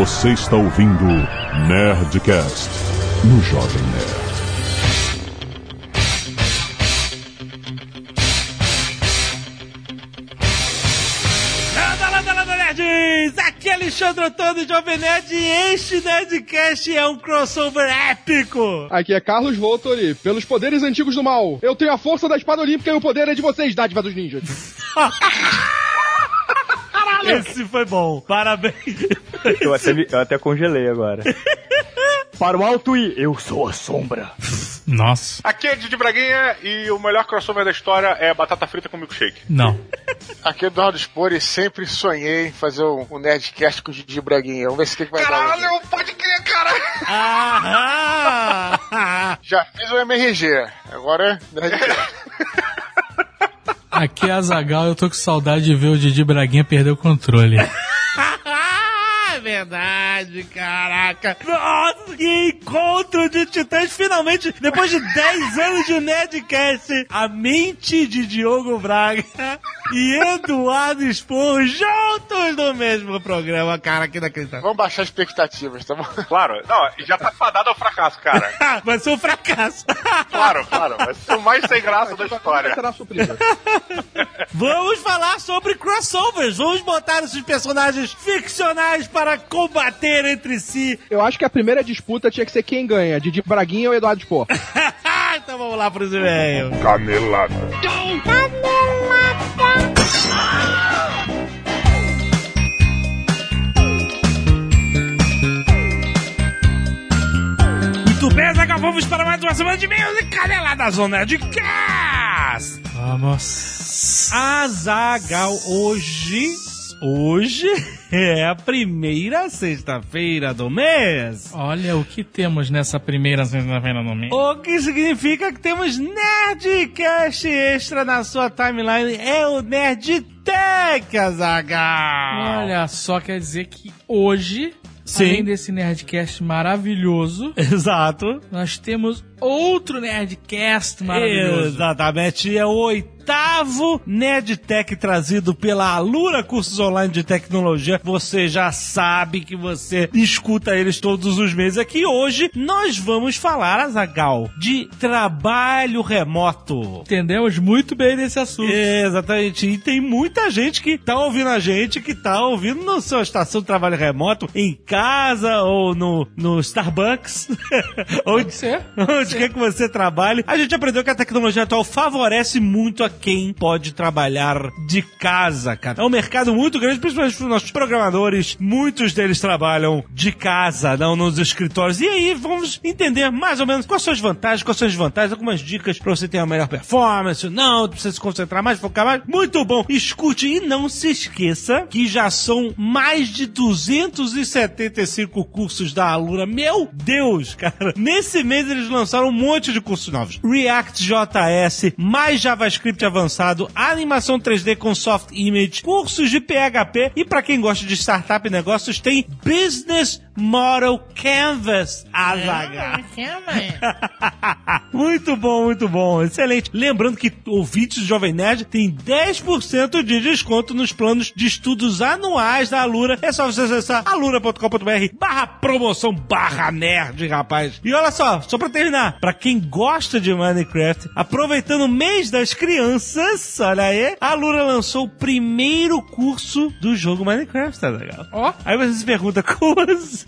Você está ouvindo Nerdcast no Jovem Nerd. Landa, landa, landa, nerds! Aqui é Alexandre Antônio Jovem Nerd e este Nerdcast é um crossover épico! Aqui é Carlos Voltori, pelos poderes antigos do mal. Eu tenho a força da espada olímpica e o poder é de vocês, dádiva dos ninjas. Esse foi bom, parabéns! Eu até, me- eu até congelei agora. Para o alto e eu sou a sombra. Nossa, Aqui é Didi Braguinha e o melhor crossover da história é batata frita com milkshake. não. Aqui é Eduardo Spor e sempre sonhei em fazer um, um Nerdcast com o Didi Braguinha. Vamos ver se o que, que vai dar. hoje. Caralho, pode crer, cara! Aham! Já fiz o MRG, agora é Nerdcast. Aqui é a Zagal, eu tô com saudade de ver o Didi Braguinha perder o controle. Verdade, caraca! Nossa, que encontro de titãs! Finalmente, depois de 10 anos de Nerdcast, a mente de Diogo Braga e Eduardo Expor juntos no mesmo programa, cara, que inacreditável. Vamos baixar expectativas, tá bom? Claro, não, já tá fadado ao fracasso, cara. Vai ser um fracasso. Claro, claro, vai ser o mais sem graça da história. Será surpresa. Vamos falar sobre crossovers. Vamos botar esses personagens ficcionais para combater entre si. Eu acho que a primeira disputa tinha que ser quem ganha, Didi Braguinha ou Eduardo Spor. então vamos lá pros e-mails. Canelada. Muito bem, Zagal, vamos para mais uma semana de e-mails e canela da Zona de Cast. Vamos. Azagal, hoje... Hoje é a primeira sexta-feira do mês. Olha o que temos nessa primeira sexta-feira do mês. O que significa que temos Nerdcast extra na sua timeline. É o Nerdtech, Azagal. Olha só, quer dizer que hoje, Sim. além desse Nerdcast maravilhoso, Exato. nós temos outro Nerdcast maravilhoso. Exatamente. É o oitavo Nerdtech trazido pela Alura Cursos Online de Tecnologia. Você já sabe que você escuta eles todos os meses aqui. Hoje nós vamos falar, Azagal, de trabalho remoto. Entendemos muito bem desse assunto. Exatamente. E tem muita gente que tá ouvindo a gente, que tá ouvindo na sua estação de trabalho remoto, em casa ou no, no Starbucks. onde, ser, onde quer que você trabalhe. A gente aprendeu que a tecnologia atual favorece muito a quem pode trabalhar de casa, cara. É um mercado muito grande, principalmente para os nossos programadores. Muitos deles trabalham de casa, não nos escritórios. E aí vamos entender mais ou menos quais são as vantagens, quais são as desvantagens, algumas dicas para você ter uma melhor performance. Não, precisa se concentrar mais, focar mais. Muito bom. Escute e não se esqueça que já são mais de 275 cursos da Alura. Meu Deus, cara. Nesse mês eles lançaram um monte de cursos novos. React JS, mais JavaScript avançado, animação 3D com soft image, cursos de PHP e para quem gosta de startup e negócios tem Business Model Canvas. Azaga. muito bom, muito bom. Excelente. Lembrando que ouvintes do Jovem Nerd tem 10% de desconto nos planos de estudos anuais da Alura. É só você acessar alura.com.br barra promoção barra nerd, rapaz. E olha só, só pra terminar, pra quem gosta de Minecraft, aproveitando o mês das crianças, olha aí, a Alura lançou o primeiro curso do jogo Minecraft, tá legal? Ó, Aí você se pergunta, como assim?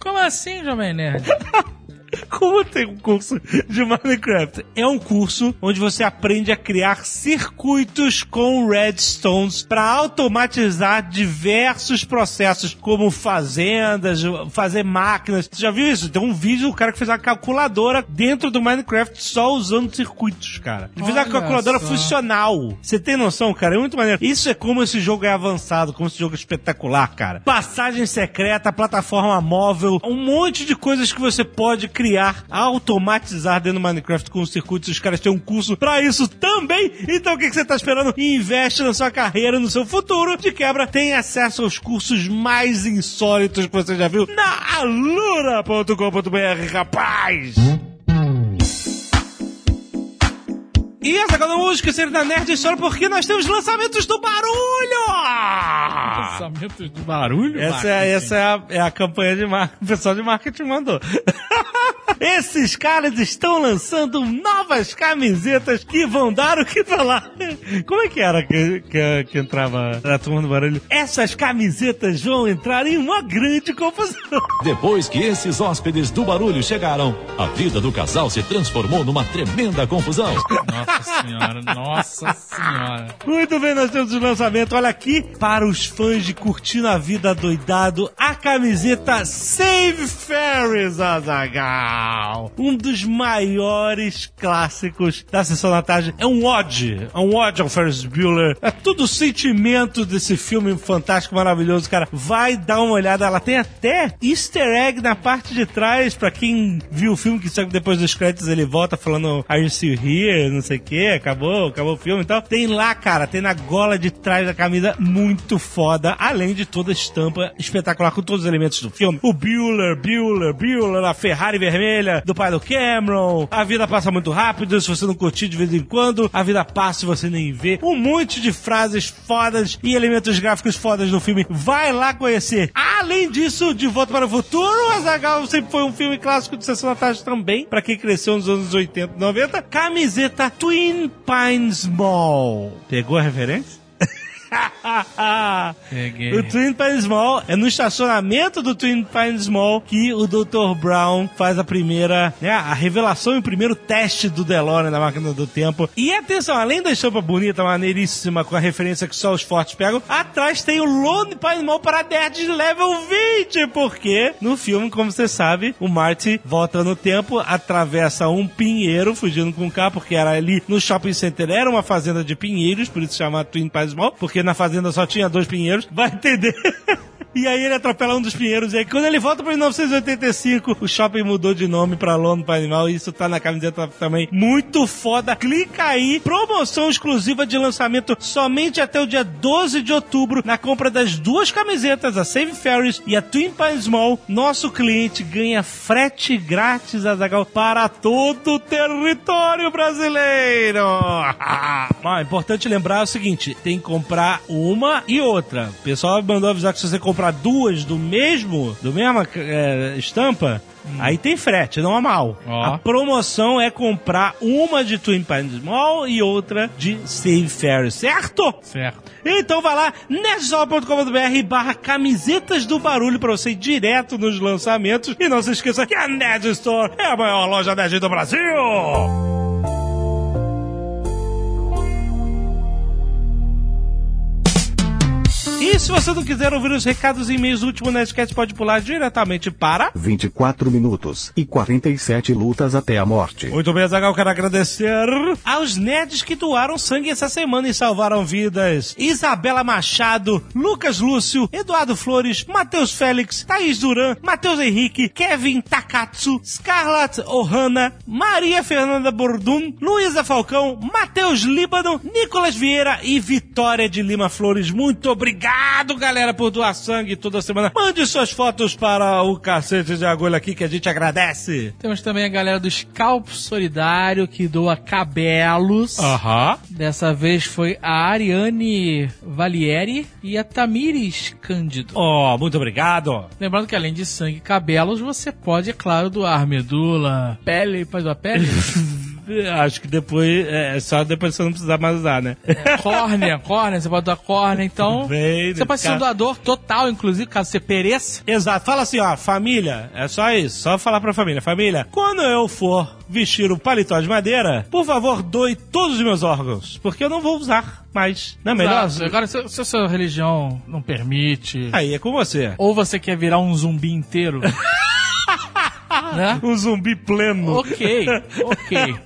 Como assim, Jovem Nerd? Como tem um curso de Minecraft? É um curso onde você aprende a criar circuitos com redstones para automatizar diversos processos, como fazendas, fazer máquinas. Você já viu isso? Tem um vídeo do cara que fez uma calculadora dentro do Minecraft só usando circuitos, cara. Ele fez uma calculadora só. funcional. Você tem noção, cara? É muito maneiro. Isso é como esse jogo é avançado, como esse jogo é espetacular, cara. Passagem secreta, plataforma móvel, um monte de coisas que você pode criar, automatizar dentro do Minecraft com os circuitos. Os caras têm um curso pra isso também. Então o que, você tá esperando? Investe na sua carreira, no seu futuro. De quebra, tem acesso aos cursos mais insólitos que você já viu na alura.com.br, rapaz! E essa não esquecer da Nerd Store porque nós temos lançamentos do barulho! Lançamentos de barulho? Essa, é, essa é, a, é a campanha de marketing, o pessoal de marketing mandou. Esses caras estão lançando novas camisetas que vão dar o que falar. Como é que era que, que, que entrava na turma do barulho? Essas camisetas vão entrar em uma grande confusão. Depois que esses hóspedes do barulho chegaram, a vida do casal se transformou numa tremenda confusão. Nossa senhora, nossa senhora. Muito bem, nós temos o lançamento. Olha aqui, para os fãs de curtindo a vida doidado, a camiseta Save Ferris, Azagal. Um dos maiores clássicos da sessão da tarde. É um ode, é um ode ao Ferris Bueller. É todo o sentimento desse filme fantástico, maravilhoso, cara. Vai dar uma olhada, ela tem até easter egg na parte de trás, pra quem viu o filme, que sabe depois dos créditos ele volta falando Are you still here? Não sei o que, acabou, acabou o filme e tal. Tem lá, cara, tem na gola de trás da camisa muito foda, além de toda a estampa espetacular com todos os elementos do filme. O Bueller, Bueller, Bueller, a Ferrari vermelha do pai do Cameron. A vida passa muito rápido, se você não curtir de vez em quando, a vida passa e você nem vê. Um monte de frases fodas e elementos gráficos fodas no filme. Vai lá conhecer. Além disso, De Volta para o Futuro, Azaghal sempre foi um filme clássico de sessão da tarde também, para quem cresceu nos anos 80 e 90. Camiseta Twin Pines Mall. Pegou a referência? O Twin Pines Mall é no estacionamento do Twin Pines Mall que o Dr. Brown faz a primeira, né, a revelação e o primeiro teste do DeLorean na máquina do tempo. E atenção, além da estampa bonita, maneiríssima, com a referência que só os fortes pegam, atrás tem o Lone Pine Mall para nerds level 20, porque no filme, como você sabe, o Marty volta no tempo, atravessa um pinheiro, fugindo com o carro, porque era ali no shopping center, era uma fazenda de pinheiros, por isso chama Twin Pines Mall, porque na fazenda só tinha dois pinheiros. Vai entender. E aí ele atropela um dos pinheiros. E aí quando ele volta para 1985, o shopping mudou de nome para Londres para Animal. E isso tá na camiseta também. Muito foda. Clica aí. Promoção exclusiva de lançamento somente até o dia 12 de outubro. Na compra das duas camisetas, a Save Ferries e a Twin Pines Mall, nosso cliente ganha frete grátis, Azagal, para todo o território brasileiro. É importante lembrar o seguinte: tem que comprar uma e outra. O pessoal mandou avisar que se você comprar duas do mesmo, do mesma é, estampa, aí tem frete, não é mal. A promoção é comprar uma de Twin Pines Mall e outra de Save Ferry, certo? Certo. Então vai lá, nerdsol.com.br barra camisetas do barulho pra você ir direto nos lançamentos. E não se esqueça que a Nerd Store é a maior loja nerd do Brasil! E se você não quiser ouvir os recados e e-mails do último Nerdcast, pode pular diretamente para... 24 minutos e 47 lutas até a morte. Muito bem, Zagal, quero agradecer aos nerds que doaram sangue essa semana e salvaram vidas. Isabela Machado, Lucas Lúcio, Eduardo Flores, Matheus Félix, Thaís Duran, Matheus Henrique, Kevin Takatsu, Scarlett Ohana, Maria Fernanda Bordum, Luísa Falcão, Matheus Líbano, Nicolas Vieira e Vitória de Lima Flores. Muito obrigado, galera, por doar sangue toda semana. Mande suas fotos para o cacete de agulha aqui que a gente agradece. Temos também a galera do Scalp Solidário que doa cabelos. Aham. Dessa vez foi a Ariane Valieri e a Tamires Cândido. Oh, muito obrigado. Lembrando que além de sangue e cabelos, você pode, é claro, doar medula, pele, pode doar pele? Acho que depois, é só depois você não precisar mais usar, né? córnea, córnea, você pode doar córnea, então. Bem, Você pode ser um doador total, inclusive, caso você pereça. Exato. Fala assim, ó, família, é só isso. Só falar pra família. Família, quando eu for vestir o paletó de madeira, por favor, doe todos os meus órgãos. Porque eu não vou usar mais. Não é melhor? Exato. Agora, se, se a sua religião não permite, Aí é com você. ou você quer virar um zumbi inteiro, né? Um zumbi pleno. Ok, ok.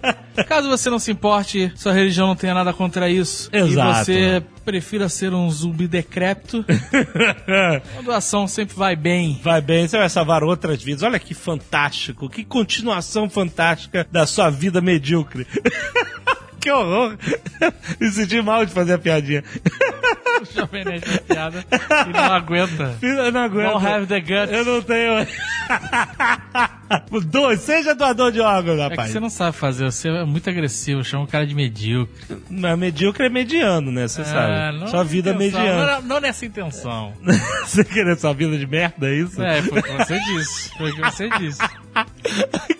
Caso você não se importe, sua religião não tenha nada contra isso, Exato. e você prefira ser um zumbi decrépito, a doação sempre vai bem. Vai bem, você vai salvar outras vidas. Olha que fantástico, que continuação fantástica da sua vida medíocre. que horror. Me senti mal de fazer a piadinha. O Jovem Nerd faz piada e não aguenta. Eu não aguento. Don't have the guts. Eu não tenho. Doe, seja doador de órgãos, É que rapaz. você não sabe fazer, você é muito agressivo, chama o cara de medíocre. Mas medíocre é mediano, né? Você Ah, sabe. Sua vida é mediana. Não, não nessa intenção. você querer sua vida de merda, é isso? É, foi o que você disse. Foi o que você disse.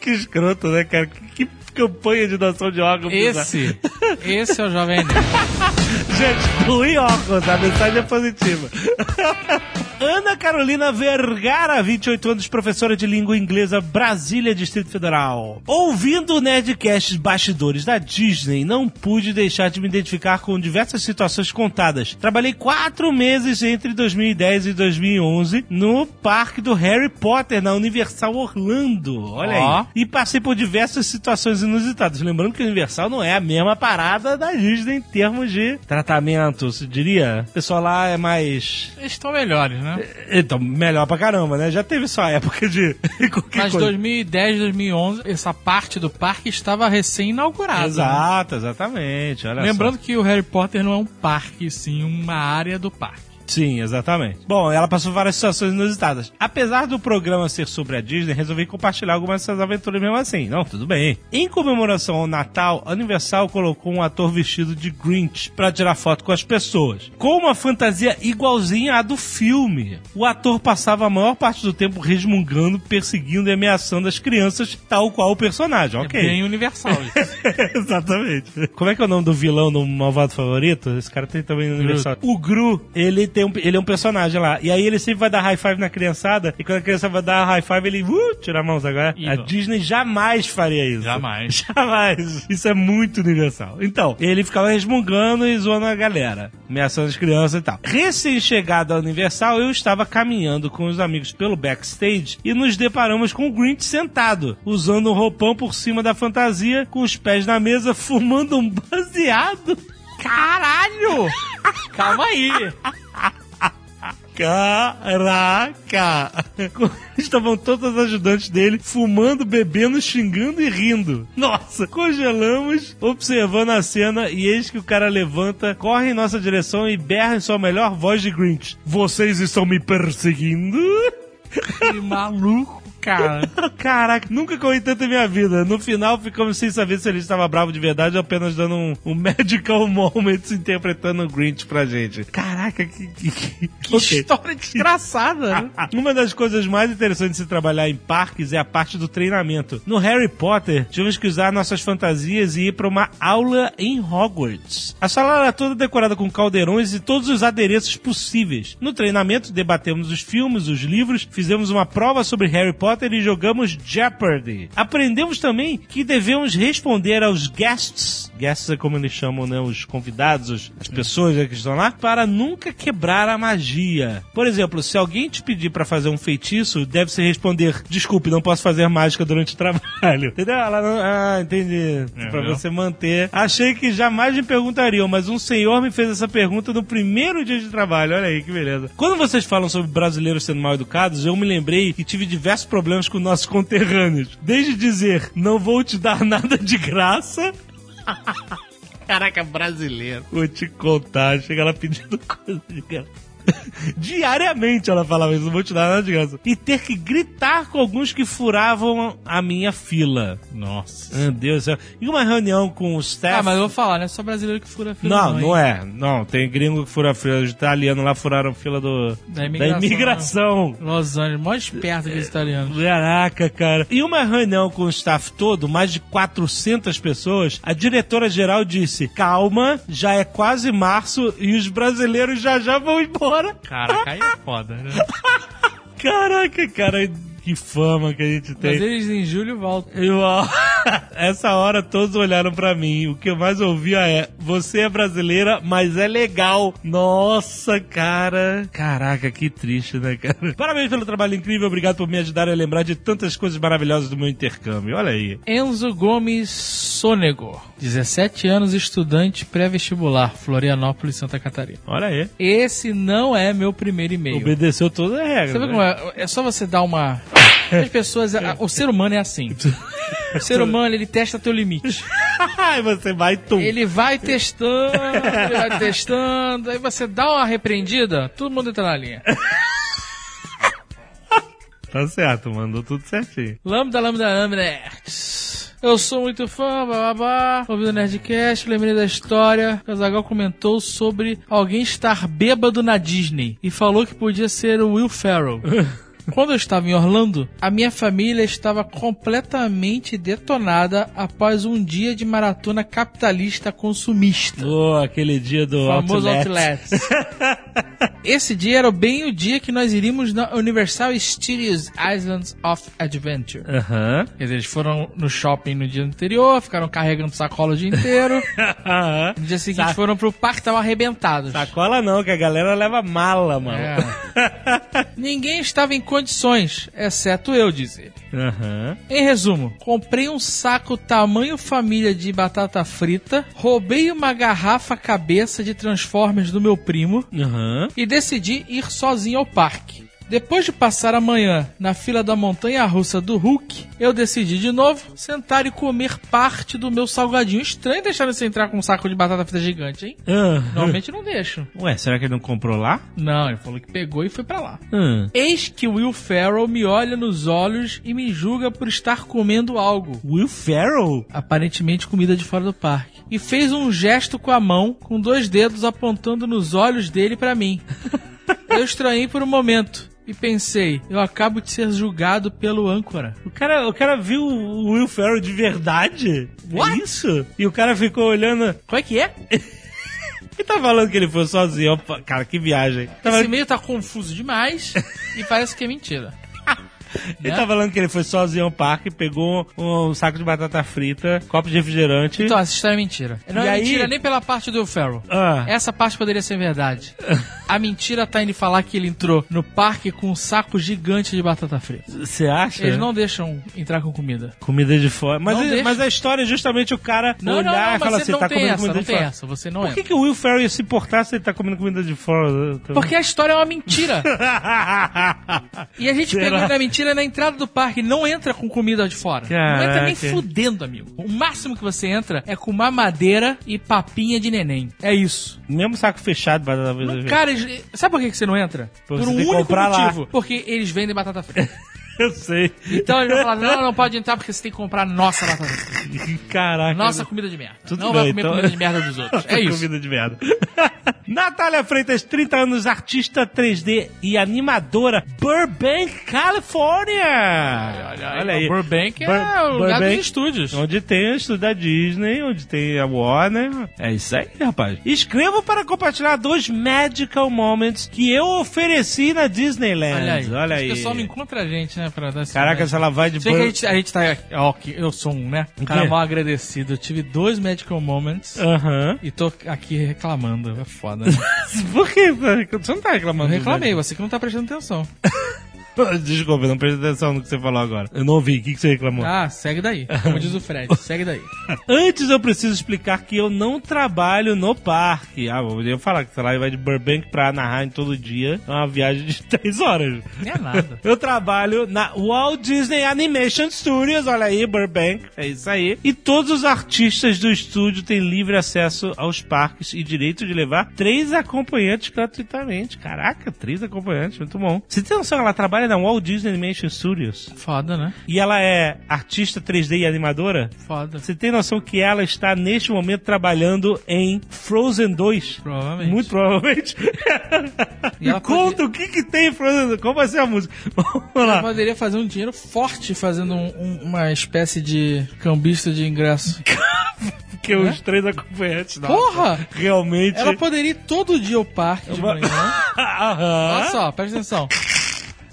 que escroto, né, cara? Que, que campanha de doação de órgãos. bizarra. Esse, esse é o Jovem Nerd. Gente, doe óculos, a mensagem é positiva. Ana Carolina Vergara, 28 anos, professora de língua inglesa, Brasília, Distrito Federal. Ouvindo o Nerdcast Bastidores da Disney, não pude deixar de me identificar com diversas situações contadas. Trabalhei quatro meses entre 2010 e 2011 no parque do Harry Potter, na Universal Orlando. Olha Ó. aí. E passei por diversas situações inusitadas. Lembrando que o Universal não é a mesma parada da Disney em termos de tratamento, se diria. O pessoal lá é mais. Eles estão melhores, né? Então, melhor pra caramba, né? Já teve sua época de. qualquer Mas coisa. 2010, 2011, essa parte do parque estava recém-inaugurada. né? Exato, exatamente. Olha Lembrando só. que o Harry Potter não é um parque, sim uma área do parque. Sim, exatamente. Bom, ela passou várias situações inusitadas. Apesar do programa ser sobre a Disney, resolvi compartilhar algumas dessas aventuras mesmo assim. Não, tudo bem. Em comemoração ao Natal, a Universal colocou um ator vestido de Grinch pra tirar foto com as pessoas. Com uma fantasia igualzinha à do filme. O ator passava a maior parte do tempo resmungando, perseguindo e ameaçando as crianças, tal qual o personagem. Ok. É bem universal isso. Exatamente. Como é que é o nome do vilão do malvado favorito? Esse cara tem também no Universal. O Gru, ele, tem um, ele é um personagem lá. E aí ele sempre vai dar high five na criançada. E quando a criança vai dar high five, ele uh, tira a mão, agora. A Evil. Disney jamais faria isso. Jamais. Jamais. Isso é muito universal. Então, ele ficava resmungando e zoando a galera, ameaçando as crianças e tal. Recém-chegado à Universal, eu estava caminhando com os amigos pelo backstage e nos deparamos com o Grinch sentado, usando um roupão por cima da fantasia, com os pés na mesa, fumando um baseado. Caralho! Calma aí. Caraca! Estavam todos os ajudantes dele fumando, bebendo, xingando e rindo. Nossa! Congelamos, observando a cena e eis que o cara levanta, corre em nossa direção e berra em sua melhor voz de Grinch. Vocês estão me perseguindo? Que maluco, cara. Caraca, nunca corri tanto em minha vida. No final ficamos sem saber se ele estava bravo de verdade ou apenas dando um, um medical moment interpretando o Grinch pra gente. Caraca, que. Que, que, Que ok. história desgraçada, né? Uma das coisas mais interessantes de se trabalhar em parques é a parte do treinamento. No Harry Potter, tivemos que usar nossas fantasias e ir para uma aula em Hogwarts. A sala era toda decorada com caldeirões e todos os adereços possíveis. No treinamento, debatemos os filmes, os livros, fizemos uma prova sobre Harry Potter e jogamos Jeopardy. Aprendemos também que devemos responder aos guests, guests é como eles chamam, né, os convidados, os- as pessoas que estão lá, para nunca quebrar a magia. Por exemplo, se alguém te pedir para fazer um feitiço, deve-se responder: desculpe, não posso fazer mágica durante o trabalho. Entendeu? Ela não... Ah, entendi. Pra viu? você manter. Achei que jamais me perguntariam, mas um senhor me fez essa pergunta no primeiro dia de trabalho. Olha aí que beleza. Quando vocês falam sobre brasileiros sendo mal educados, eu me lembrei que tive diversos problemas com nossos conterrâneos. Desde dizer, não vou te dar nada de graça. Caraca, brasileiro. Vou te contar, chega lá pedindo coisa de graça. Diariamente ela falava isso, não vou te dar nada de graça. E ter que gritar com alguns que furavam a minha fila. Nossa. Meu Deus do céu. E uma reunião com o staff. Ah, mas eu vou falar, não é só brasileiro que fura fila. Não, não hein? é. Não, tem gringo que fura a fila. Os italianos lá furaram a fila do, Da imigração. da imigração. Los Angeles, mó esperto que os italianos. Caraca, cara. E uma reunião com o staff todo, mais de 400 pessoas, a diretora geral disse: Calma, já é quase março e os brasileiros já já vão embora. Caraca, aí é foda, né? Caraca, cara, que fama que a gente tem. Mas eles em julho voltam. E, ó, essa hora todos olharam pra mim. O que eu mais ouvia é: Você é brasileira, mas é legal. Nossa, cara. Caraca, que triste, né, cara? Parabéns pelo trabalho incrível. Obrigado por me ajudar a lembrar de tantas coisas maravilhosas do meu intercâmbio. Olha aí. Enzo Gomes Sonego, 17 anos, estudante pré-vestibular, Florianópolis, Santa Catarina. Olha aí. Esse não é meu primeiro e-mail. Obedeceu toda a regra. Você vê né? como é? É só você dar uma. As pessoas. O ser humano é assim. O ser humano, ele testa teu limite. Ai, você vai tum. Ele vai testando, ele vai testando, aí você dá uma repreendida, todo mundo entra na linha. Tá certo, mandou tudo certinho. Lambda, lambda, lambda, nerds. Eu sou muito fã, bababá. Ouvindo o Nerdcast, lembrei da história. O Zagal comentou sobre alguém estar bêbado na Disney e falou que podia ser o Will Ferrell. Quando eu estava em Orlando, a minha família estava completamente detonada após um dia de maratona capitalista consumista. Oh, aquele dia do famoso Outlet. Outlets. Esse dia era bem o dia que nós iríamos na Universal Studios Islands of Adventure. Aham. Quer dizer, eles foram no shopping no dia anterior, ficaram carregando sacola o dia inteiro. Aham. No dia seguinte Saco. foram pro parque, estavam arrebentados. Sacola não, que a galera leva mala, mano. É. Ninguém estava em condições, exceto eu, diz ele. Aham. Em resumo, comprei um saco tamanho família de batata frita, roubei uma garrafa cabeça de Transformers do meu primo Aham. e decidi ir sozinho ao parque. Depois de passar a manhã na fila da montanha russa do Hulk, eu decidi de novo sentar e comer parte do meu salgadinho. Estranho deixar você entrar com um saco de batata frita gigante, hein? Aham. Normalmente não deixam. Ué, será que ele não comprou lá? Não, ele falou que pegou e foi pra lá. Hum. Eis que Will Ferrell me olha nos olhos e me julga por estar comendo algo. Will Ferrell? Aparentemente comida de fora do parque. E fez um gesto com a mão, com dois dedos apontando nos olhos dele pra mim. Eu estranhei por um momento e pensei, eu acabo de ser julgado pelo âncora. O cara, o cara viu o Will Ferrell de verdade? What? É isso? E o cara ficou olhando. Como é que é? Ele tá falando que ele foi sozinho. Opa, cara, que viagem. Tá Esse falando- e-mail tá confuso demais e parece que é mentira. Ele tá falando que ele foi sozinho ao parque, pegou um saco de batata frita, copo de refrigerante. Então, essa história é mentira. Não E é aí- mentira nem pela parte do Will Ferrell. Ah. Essa parte poderia ser verdade. A mentira tá em ele falar que ele entrou no parque com um saco gigante de batata frita. Você acha? Eles não deixam entrar com comida. Comida de fora. Mas, Não ele- mas a história é justamente o cara Não, olhar não, não, e falar assim, tá comendo essa, comida não de tem fora. essa, você não Por é. que, que o Will Ferrell ia se importar se ele tá comendo comida de fora? Porque a história é uma mentira. E a gente Será? pegou na mentira na entrada do parque. Não entra com comida de fora. Não entra nem Caraca. fudendo, amigo. O máximo que você entra é com mamadeira e papinha de neném. É isso. Mesmo saco fechado, batata frita. Cara, eles- sabe por que você não entra? Porque por um único comprar lá. motivo. Porque eles vendem batata frita. Eu sei. Então eles vão falar, não, não pode entrar porque você tem que comprar nossa batata frita. Caraca. Nossa comida de merda. Tudo não bem, vai comer então- comida de merda dos outros. É isso. Comida de merda. Natália Freitas, 30 anos, artista 3D e animadora, Burbank, Califórnia. Olha aí. Burbank é Bur- o lugar Burbank, dos estúdios. Onde tem o estúdio da Disney, onde tem a Warner. É isso aí, rapaz. Escrevo para compartilhar dois magical moments que eu ofereci na Disneyland. Olha aí. Olha aí. O pessoal não encontra a gente, né? Pra dar Caraca, se ela vai de Sei que a gente, a gente tá. Ó, que eu sou um, né? Um O cara quê? mal agradecido. Eu tive dois medical moments e tô aqui reclamando. É foda, né? Por quê? Você não tá Eu reclamando. do reclamei, você que não tá prestando atenção. Desculpa, eu não prestei atenção no que você falou agora. Eu não ouvi. O que, que você reclamou? Ah, segue daí. Como diz o Fred, segue daí. Antes eu preciso explicar que eu não trabalho no parque. Ah, eu ia falar que sei lá, vai de Burbank pra Anaheim todo dia. É uma viagem de 3 horas. Nem é nada. Eu trabalho na Walt Disney Animation Studios, olha aí, Burbank, é isso aí. E todos os artistas do estúdio têm livre acesso aos parques e direito de levar três acompanhantes gratuitamente. Caraca, três acompanhantes, muito bom. Você tem noção, ela trabalha na Walt Disney Animation Studios Foda, né? e ela é artista 3D e animadora? Foda. Você tem noção que ela está neste momento trabalhando em Frozen 2? Provavelmente. Muito provavelmente. E ela conta o que, que tem em Frozen 2. Qual vai ser a música? Vamos Ela lá. poderia fazer um dinheiro forte fazendo um- um- uma espécie de cambista de ingresso. Porque os três acompanhantes. Porra! Realmente. Ela poderia ir todo dia ao parque de manhã. Aham. Olha só, presta atenção.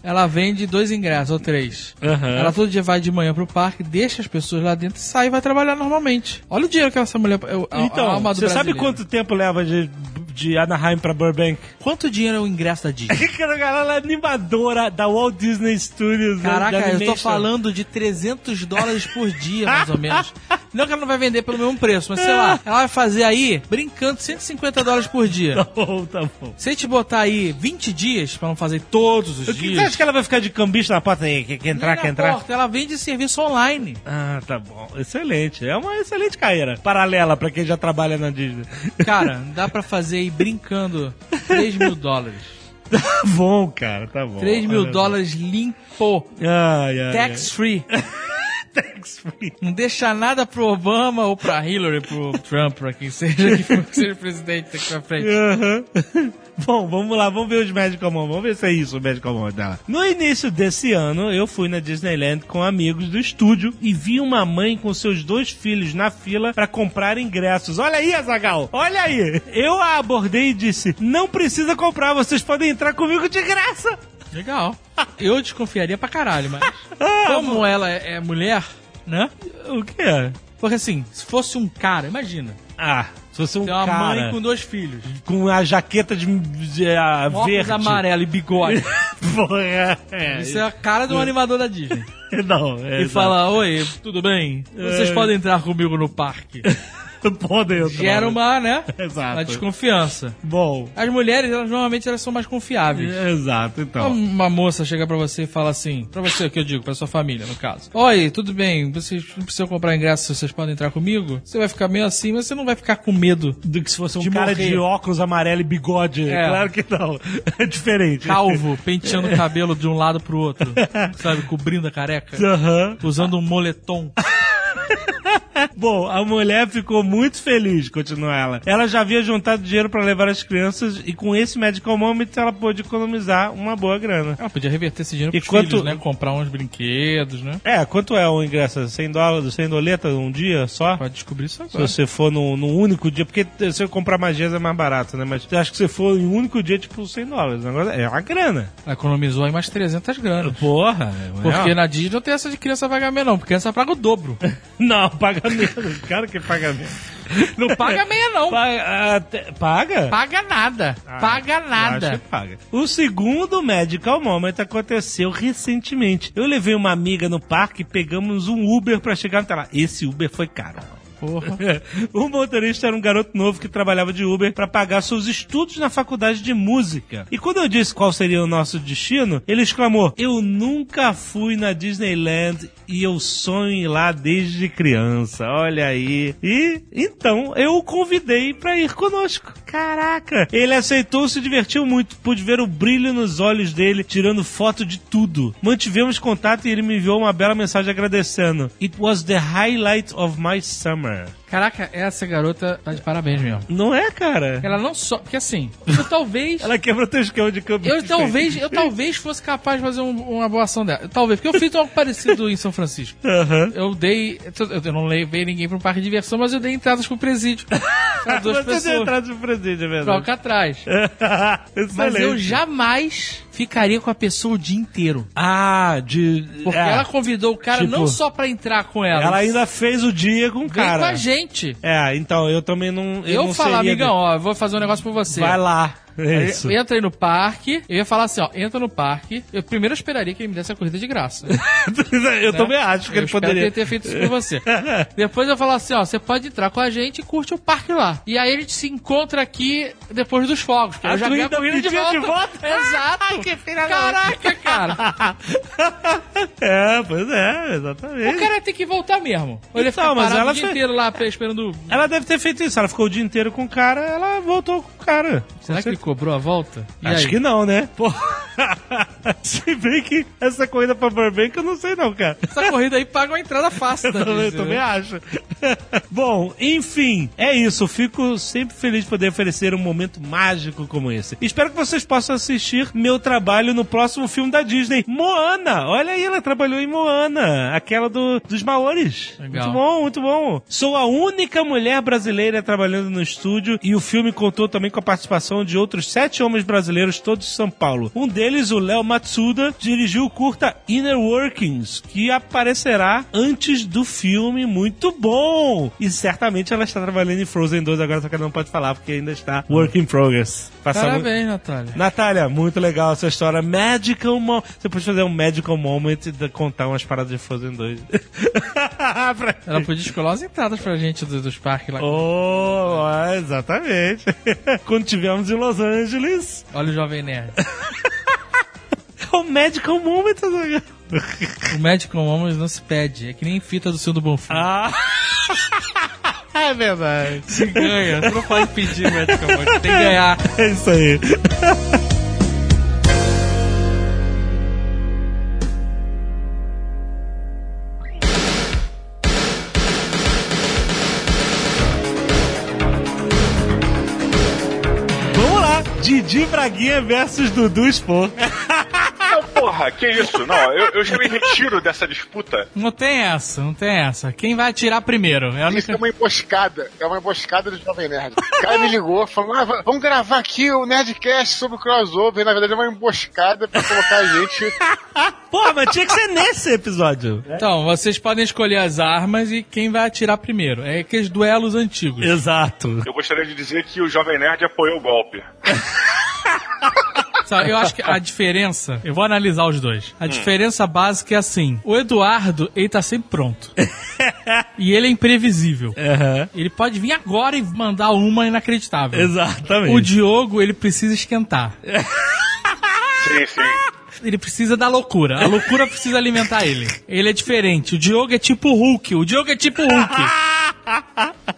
Ela vende dois ingressos ou três. Aham. Ela todo dia vai de manhã pro parque, deixa as pessoas lá dentro, sai e vai trabalhar normalmente. Olha o dinheiro que essa mulher. eu- a- a Então, do você sabe quanto tempo leva de, de Anaheim pra Burbank? Quanto dinheiro é o ingresso da Disney? Cara, ela é animadora da Walt Disney Studios. né, Caraca, eu tô falando de 300 dólares por dia, mais ou menos. Não que ela não vai vender pelo mesmo preço, mas sei lá, ela vai fazer aí, brincando, 150 dólares por dia. Tá bom, tá bom. Se a gente botar aí 20 dias, pra não fazer todos os O que dias... você acha que ela vai ficar de cambista na porta aí? Quer, quer entrar, quer entrar? porta, ela vende serviço online. Ah, tá bom. Excelente. É uma excelente carreira. Paralela pra quem já trabalha na Disney. Cara, dá pra fazer aí brincando 3 mil dólares. Tá bom, cara, tá bom. 3 mil dólares limpo. Ai, ai, Tax free. ai. Tax free. Não deixa nada pro Obama ou pra Hillary, pro Trump, pra quem seja que for que seja presidente daqui pra frente. Aham. Bom, vamos lá, vamos ver os Medical Moments. Vamos ver se é isso o Medical Moment dela. No início desse ano, eu fui na Disneyland com amigos do estúdio e vi uma mãe com seus dois filhos na fila pra comprar ingressos. Olha aí, Azagal! Olha aí! Eu a abordei e disse: Não precisa comprar, vocês podem entrar comigo de graça! Legal. Eu desconfiaria pra caralho, mas Ah, como ela é, é mulher, né? O que é? Porque assim, se fosse um cara, imagina. Ah, se fosse um Tem uma cara mãe com dois filhos. com a jaqueta de, de a Um óculos verde. amarelo e bigode. Porra, é. Isso é a cara de um animador da Disney. Não, é E fala, oi, tudo bem? Vocês É. podem entrar comigo no parque. Podem entrar. Gera uma, né? Exato. Uma desconfiança. Bom, As mulheres, elas normalmente elas são mais confiáveis. exato, então. Uma moça chega pra você e fala assim, pra você que eu digo, pra sua família, no caso. Oi, tudo bem, vocês não precisam comprar ingresso, vocês podem entrar comigo? Você vai ficar meio assim, mas você não vai ficar com medo. Do que se fosse um de cara morrer. de óculos amarelo e bigode. É. Claro que não. É diferente. Calvo, penteando o cabelo de um lado pro outro. Sabe, cobrindo a careca. Aham. Usando um moletom. Bom, a mulher ficou muito feliz, continua ela. Ela já havia juntado dinheiro pra levar as crianças e com esse Medical Moment ela pôde economizar uma boa grana. Ela podia reverter esse dinheiro E pros quanto- filhos, né? Comprar uns brinquedos, né? É, quanto é o ingresso? 100 dólares, 100 doleta um dia só? Pode descobrir isso Se agora. você for num, num único dia, porque se eu comprar magias é mais barato, né? Mas acho que se for em um único dia, tipo 100 dólares. Agora é uma grana. Ela economizou aí mais 300 granas. Porra. Porque é. na Disney não tem essa de criança pagar meia, não. Porque criança paga o dobro. Não, paga menos. Cara que paga menos. Não paga meia, não. Paga? até- paga? Paga nada. paga Eu acho nada. paga. O segundo Medical Moment aconteceu recentemente. Eu levei uma amiga no parque e pegamos um Uber pra chegar até lá. Esse Uber foi caro. Porra. o motorista era um garoto novo que trabalhava de Uber para pagar seus estudos na faculdade de música. E quando eu disse qual seria o nosso destino, ele exclamou: Eu nunca fui na Disneyland e eu sonho lá desde criança. Olha aí. E então eu o convidei para ir conosco. Caraca! Ele aceitou, se divertiu muito. Pude ver o brilho nos olhos dele, tirando foto de tudo. Mantivemos contato e ele me enviou uma bela mensagem agradecendo. It was the highlight of my summer. Yeah. Caraca, essa garota tá de parabéns mesmo. Não é, cara? Ela não só. Porque assim, eu talvez. Ela quebra teu esquema de campo. Eu talvez, eu talvez fosse capaz de fazer um- uma boa ação dela. Talvez, porque eu fiz algo parecido em São Francisco. Aham. Eu dei. Eu não levei ninguém pra um parque de diversão, mas eu dei entradas pro presídio. Pra duas Você pessoas. entrado de presente, é Pra verdade. cá atrás. Mas eu jamais ficaria com a pessoa o dia inteiro. Ah, de. Porque é. ela convidou o cara Tipo, não só pra entrar com ela. Ela ainda fez o dia com o cara. com a gente. É, então eu também não. Eu, Eu, não falar, amigão, ó, eu vou fazer um negócio pra você. Vai lá. Aí Isso. Eu entra aí no parque, eu ia falar assim, ó, entra no parque. Eu primeiro esperaria que ele me desse a corrida de graça. eu também acho que eu ele poderia. que ele tenha feito isso por você. depois eu falar assim, ó, você pode entrar com a gente e curte o parque lá. E aí a gente se encontra aqui depois dos fogos. Ah, eu já ganhei a ainda corrida de volta. de volta? Exato. Ai, que filha Caraca, cara. é, pois é, exatamente. O cara tem que voltar mesmo. Ou ele Então, fica mas ela o dia foi- inteiro lá esperando... Ela deve ter feito isso. Ela ficou o dia inteiro com o cara, ela voltou com o cara. Será que ele cobrou a volta? E Acho aí? que não, né? Pô. Se bem que essa corrida pra Burbank eu não sei não, cara. Essa corrida aí paga uma entrada fácil Eu também, Disney, também né? acho. Bom, enfim, é isso. Fico sempre feliz de poder oferecer um momento mágico como esse. Espero que vocês possam assistir meu trabalho no próximo filme da Disney, Moana. Olha aí, ela trabalhou em Moana, aquela do, dos Maores. Legal. Muito bom, muito bom. Sou a única mulher brasileira trabalhando no estúdio e o filme contou também com a participação de outros sete homens brasileiros, todos de São Paulo. Um deles, o Léo Matsuda, dirigiu o curta Inner Workings, que aparecerá antes do filme. Muito bom! E certamente ela está trabalhando em Frozen 2 agora, só que ela não pode falar porque ainda está work in progress. Passamos- Parabéns, Natália. Natália, muito legal essa história. Magical Moment. Você pode fazer um Magical Moment e contar umas paradas de Frozen 2. Pra- Ela podia escolher umas entradas pra gente do- dos parques lá. Oh, exatamente. Quando estivermos em Los Angeles, Olha o Jovem Nerd. é o Magical Moment. Azaghal. O Magical Moments não se pede. É que nem fita do seu do Bonfim. Ah, é verdade. Se ganha. Você não pode pedir o Magical Moments. Tem que ganhar. É isso aí. Didi Braguinha versus Dudu Spor. Porra, que isso? Não, eu, eu já me retiro dessa disputa. Não tem essa, não tem essa. Quem vai atirar primeiro? É Isso única... é uma emboscada. É uma emboscada do Jovem Nerd. O cara me ligou, falou: ah, vamos gravar aqui o Nerdcast sobre o crossover. Na verdade, é uma emboscada pra colocar a gente. Pô, mas tinha que ser nesse episódio. Então, vocês podem escolher as armas e quem vai atirar primeiro. É aqueles duelos antigos. Exato. Eu gostaria de dizer que o Jovem Nerd apoiou o golpe. Sabe, eu acho que a diferença, eu vou analisar os dois. A diferença básica é assim: o Eduardo, ele tá sempre pronto. e ele é imprevisível. Aham. Ele pode vir agora e mandar uma inacreditável. Exatamente. O Diogo, ele precisa esquentar. Sim, sim. Ele precisa da loucura. A loucura precisa alimentar ele. Ele é diferente. O Diogo é tipo Hulk. O Diogo é tipo Hulk.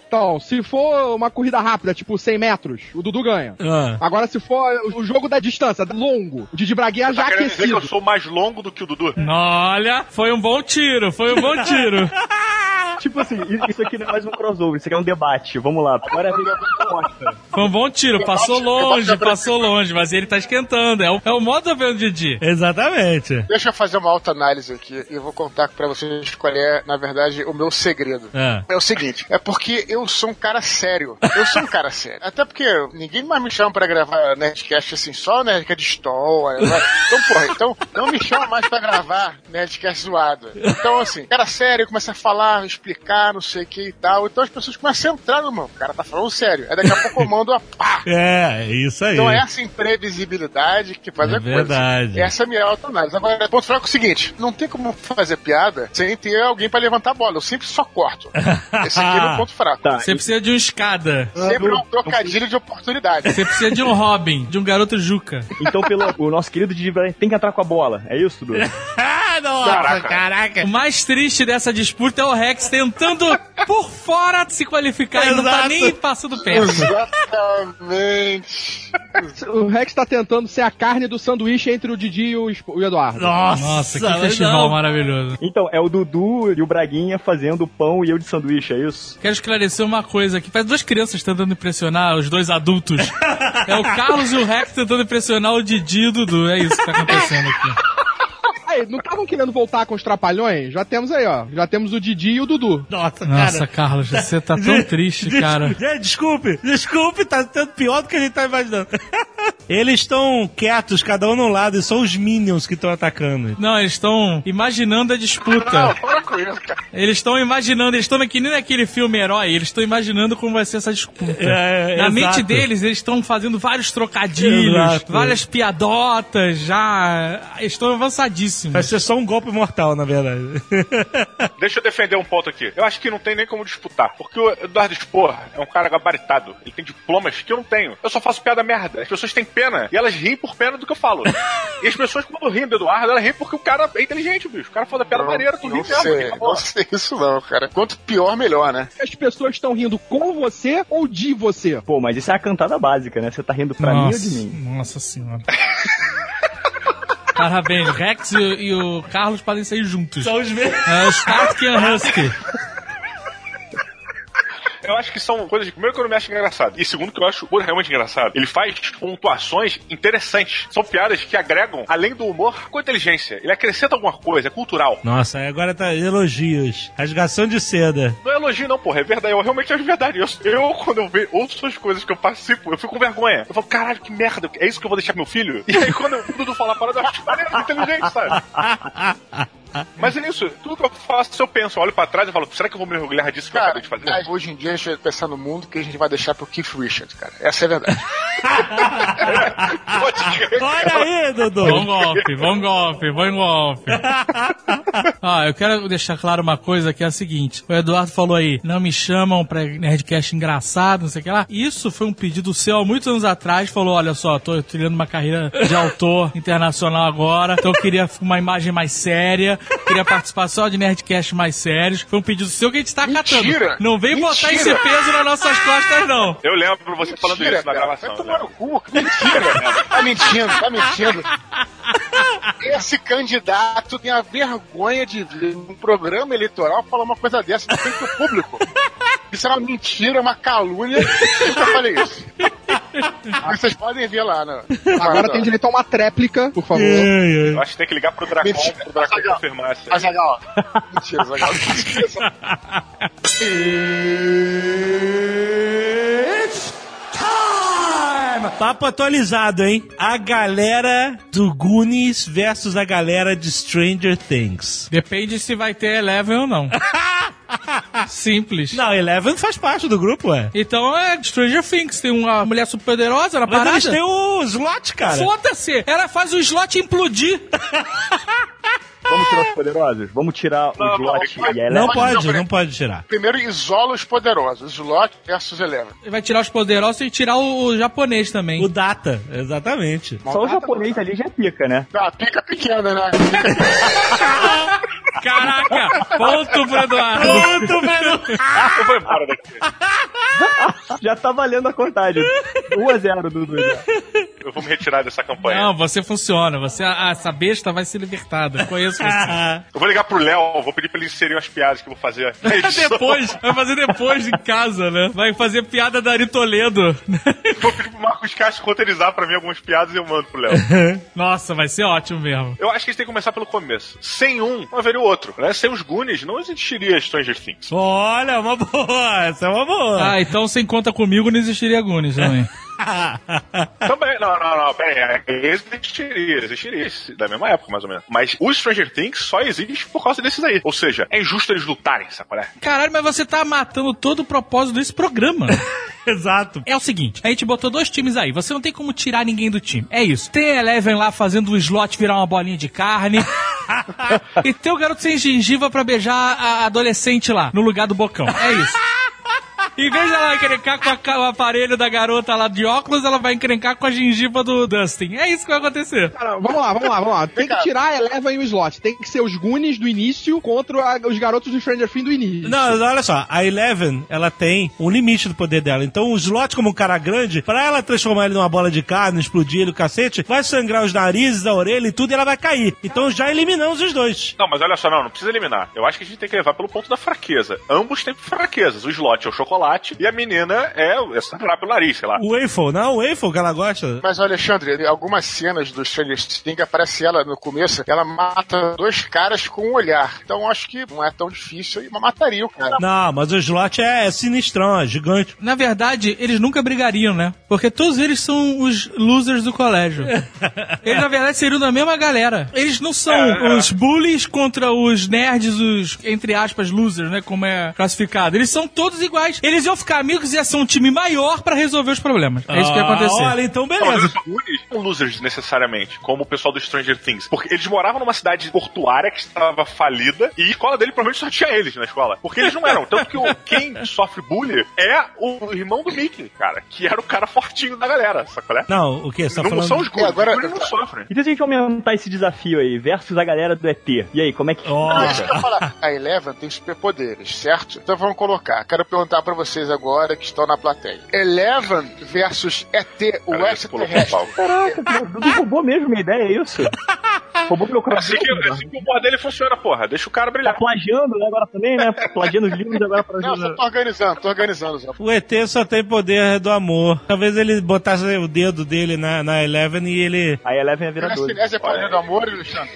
Então, se for uma corrida rápida, tipo 100 metros, o Dudu ganha. Ah. Agora, se for o jogo da distância, longo, o Didi Braguinha já Tá querendo dizer que eu sou mais longo do que o Dudu? Olha, foi um bom tiro. Foi um bom tiro. Tipo assim, isso aqui não é mais um crossover, isso aqui é um debate. Vamos lá. Agora é. Foi um bom tiro. Passou longe, passou longe. Mas ele tá esquentando. É o, é o modo o Didi. Exatamente. Deixa eu fazer uma alta análise aqui e eu vou contar pra vocês qual é, na verdade, o meu segredo. Ah. É o seguinte, é porque eu sou um cara sério. Eu sou um cara sério. Até porque ninguém mais me chama pra gravar Nerdcast assim, só Nerdcast de história. né? Então, porra, então não me chama mais pra gravar Nerdcast zoado. Então, assim, cara sério, começa a falar, explicar, não sei o que e tal. Então as pessoas começam a entrar no mano. O cara tá falando sério. Aí daqui a pouco eu mando a pá. É, é isso aí. Então é essa imprevisibilidade que faz É a coisa. verdade. Essa é a minha autoanálise. Agora, ponto fraco é o seguinte: não tem como fazer piada sem ter alguém pra levantar a bola. Eu sempre só corto. Esse aqui é meu ponto fraco. Tá, Você precisa de um escada. Sempre um trocadilho de oportunidade. Você precisa de um Robin, de um garoto Juca. então pelo o nosso querido Didi tem que entrar com a bola. É isso, Dudu? Caraca. caraca. O mais triste dessa disputa é o Rex tentando por fora se qualificar e não tá Exato. nem passando perto. Exatamente. O Rex tá tentando ser a carne do sanduíche entre o Didi e o, Eduardo. Nossa, Nossa, que festival não. maravilhoso. Então, é o Dudu e o Braguinha fazendo pão e eu de sanduíche, é isso? Quero esclarecer uma coisa aqui. Faz duas crianças tentando impressionar os dois adultos. É o Carlos e o Rex tentando impressionar o Didi e o Dudu. É isso que tá acontecendo aqui. Aí, não estavam querendo voltar com os trapalhões? Já temos aí, ó. Já temos o Didi e o Dudu. Nossa, Nossa, cara. Carlos, você tá tão triste, Des- cara. É, Desculpe, desculpe, tá sendo pior do que a gente tá imaginando. Eles estão quietos, cada um num lado, e são os Minions que estão atacando. Não, eles estão imaginando a Não, disputa. Para com isso, cara. Eles estão imaginando, eles estão que nem naquele filme Herói, eles estão imaginando como vai ser essa disputa. É, Na exato. mente deles, eles estão fazendo vários trocadilhos, Exato. várias piadotas, já. Estão avançadíssimos. Vai ser só um golpe mortal, na verdade. Deixa eu defender um ponto aqui. Eu acho que não tem nem como disputar. Porque o Eduardo Spor é um cara gabaritado. Ele tem diplomas que eu não tenho. Eu só faço piada merda. As pessoas têm pena. E elas riem por pena do que eu falo. e as pessoas, quando riem do Eduardo, elas riem porque o cara é inteligente, bicho. O cara fala piada maneira, tu ri mesmo. Sei, acabou. não sei isso não, cara. Quanto pior, melhor, né? As pessoas estão rindo com você ou de você? Pô, mas isso é a cantada básica, né? Você tá rindo pra mim ou de mim? Nossa senhora. Parabéns, Rex e, o- e o Carlos podem sair juntos. São os mesmos. É o Starsky e Husky. Eu acho que são coisas. Primeiro que eu não me acho engraçado. E segundo que eu acho o realmente engraçado. Ele faz pontuações interessantes. São piadas que agregam, além do humor, com inteligência. Ele acrescenta alguma coisa, é cultural. Nossa, agora tá elogios. Rasgação de seda. Não é elogio, não, porra. É verdade. Eu realmente acho verdade. Eu, eu, quando eu vejo outras coisas que eu participo, eu fico com vergonha. Eu falo, caralho, que merda. É isso que eu vou deixar meu filho? E aí, quando o Dudu fala a parada, eu acho maneiro, inteligente, sabe? Mas é isso. Tudo que eu faço, eu penso, eu olho pra trás e falo, será que eu vou me orgulhar disso que eu Cara, acabei de fazer? hoje em dia a gente vai pensar no mundo que a gente vai deixar pro Keith Richards, cara. Essa é a verdade. Pode crer, Olha aí, Dudu. Bom golpe, bom golpe, bom golpe. Ah, eu quero deixar claro uma coisa que é a seguinte: o Eduardo falou aí, não me chamam pra Nerdcast engraçado, não sei o que lá. Isso foi um pedido seu há muitos anos atrás. Falou: olha só, tô trilhando uma carreira de autor internacional agora, então eu queria uma imagem mais séria, queria participar só de Nerdcast mais sérios. Foi um pedido seu que a gente tá acatando. Mentira! Não vem botar Mentira! esse peso nas nossas costas, não. Eu lembro você falando Mentira, isso na cara. gravação. Vai tomar né? no cu. Mentira. tá mentindo, tá mentindo. Esse candidato tem a vergonha de vir num programa eleitoral falar uma coisa dessa na frente do público. Isso é uma mentira, uma calúnia. Eu nunca falei isso. Vocês podem ver lá, né? Agora tem direito a uma tréplica, por favor. Eu acho que tem que ligar pro Dracon, Mentira. pro Dracon Azaghal. confirmar isso aí. Azagal. Mentira, Azagal. Papo atualizado, hein? A galera do Goonies versus a galera de Stranger Things. Depende se vai ter Eleven ou não. Simples. Não, Eleven faz parte do grupo, ué. Então é Stranger Things, tem uma mulher super poderosa na Mas parada. eles têm o slot, cara. Foda-se! Ela faz o slot implodir. Vamos tirar os poderosos? Vamos tirar Não, o Slot não, e a Eleven? Não pode, não, pode tirar. Primeiro isola os poderosos. Slot versus Eleven. Ele vai tirar os poderosos e tirar o, o japonês também. O Data, exatamente. Só o japonês ali já pica, né? Ah, pica pequena, né? Caraca! Ponto pro Eduardo. Ponto, Pedro. Eu vou embora daqui. Já tá valendo a contagem. 1x0, Dudu. já. Eu vou me retirar dessa campanha. Não, você funciona. Você, a- essa besta vai ser libertada. Conheço você. Eu vou ligar pro Léo, vou pedir pra ele inserir umas piadas que eu vou fazer. edição. depois, vai fazer depois em casa, né? Vai fazer piada da Ari Toledo. Vou pedir pro Marcos Castro roteirizar pra mim algumas piadas e eu mando pro Léo. Nossa, vai ser ótimo mesmo. Eu acho que a gente tem que começar pelo começo. Sem um, não haveria o outro. Né? Sem os Goonies, não existiria Stranger Things. Olha, uma boa. Essa é uma boa. Ah, então sem conta comigo não existiria Gunis também. Também, não, não, não, pera aí. Existiria, existiria, da mesma época, mais ou menos. Mas o Stranger Things só existe por causa desses aí. Ou seja, é injusto eles lutarem, sabe é? Caralho, mas você tá matando todo o propósito desse programa. Exato. É o seguinte, a gente botou dois times aí, você não tem como tirar ninguém do time. É isso. Tem a Eleven lá fazendo o slot virar uma bolinha de carne. e tem o garoto sem gengiva pra beijar a adolescente lá, no lugar do bocão. É isso. Em vez dela encrencar com a o aparelho da garota lá de óculos, ela vai encrencar com a gengiva do Dustin. É isso que vai acontecer. Cara, vamos lá, vamos lá, vamos lá. Tem que tirar a Eleven e o slot. Tem que ser os Goonies do início contra a- os garotos do Stranger Things do início. Não, olha só, a Eleven, ela tem um limite do poder dela. Então, o slot, como um cara grande, pra ela transformar ele numa bola de carne, explodir ele, o cacete, vai sangrar os narizes, a orelha e tudo, e ela vai cair. Então, já eliminamos os dois. Não, mas olha só, não, não precisa eliminar. Eu acho que a gente tem que levar pelo ponto da fraqueza. Ambos têm fraquezas. O slot é o chocolate e a menina é, é sangrar pelo nariz, sei lá. O Waffle, não, o Waffle que ela gosta. Mas, olha, Alexandre, algumas cenas do Stranger Things aparece ela no começo, ela mata dois caras com um olhar. Então acho que não é tão difícil e mataria o cara. Não, mas o slot é, é sinistrão, é gigante. Na verdade, eles nunca brigariam, né? Porque todos eles são os losers do colégio. Eles, na verdade, seriam da mesma galera. Eles não são É, é. os bullies contra os nerds, os, entre aspas, losers, né? Como é classificado. Eles são todos iguais. Eles iam ficar amigos e ia ser um time maior pra resolver os problemas. É isso que ia Ah, acontecer. Olha, então Não, mas beleza. os Goonies não são losers necessariamente, como o pessoal do Stranger Things. Porque eles moravam numa cidade portuária que estava falida e a escola dele provavelmente só tinha eles na escola. Porque eles não eram. Tanto que o, quem sofre bullying é o irmão do Mickey, cara, que era o cara fortinho da galera, sabe qual é? Não, o que? Você tá não falando... são os É, agora- Goonies não sofrem. E se a gente aumentar esse desafio aí, versus a galera do ET? E aí, como é que Ó. Não, isso que eu falar. A Eleven tem superpoderes, certo? Então vamos colocar. Quero perguntar pra vocês agora que estão na plateia. Eleven versus ET, o extraterrestre. Caraca, o Dudu roubou mesmo minha ideia, é isso? Roubou meu Assim que, coração. assim que o poder dele funciona, porra. Deixa o cara Tá brilhar. plagiando né, agora também, né? Plagiando os livros agora pra Não, só tô organizando, tô organizando. Zé. O ET só tem poder do amor. Talvez ele botasse o dedo dele na, na Eleven e ele... Aí Eleven é Telecinese virador. é poder do amor, Alexandre?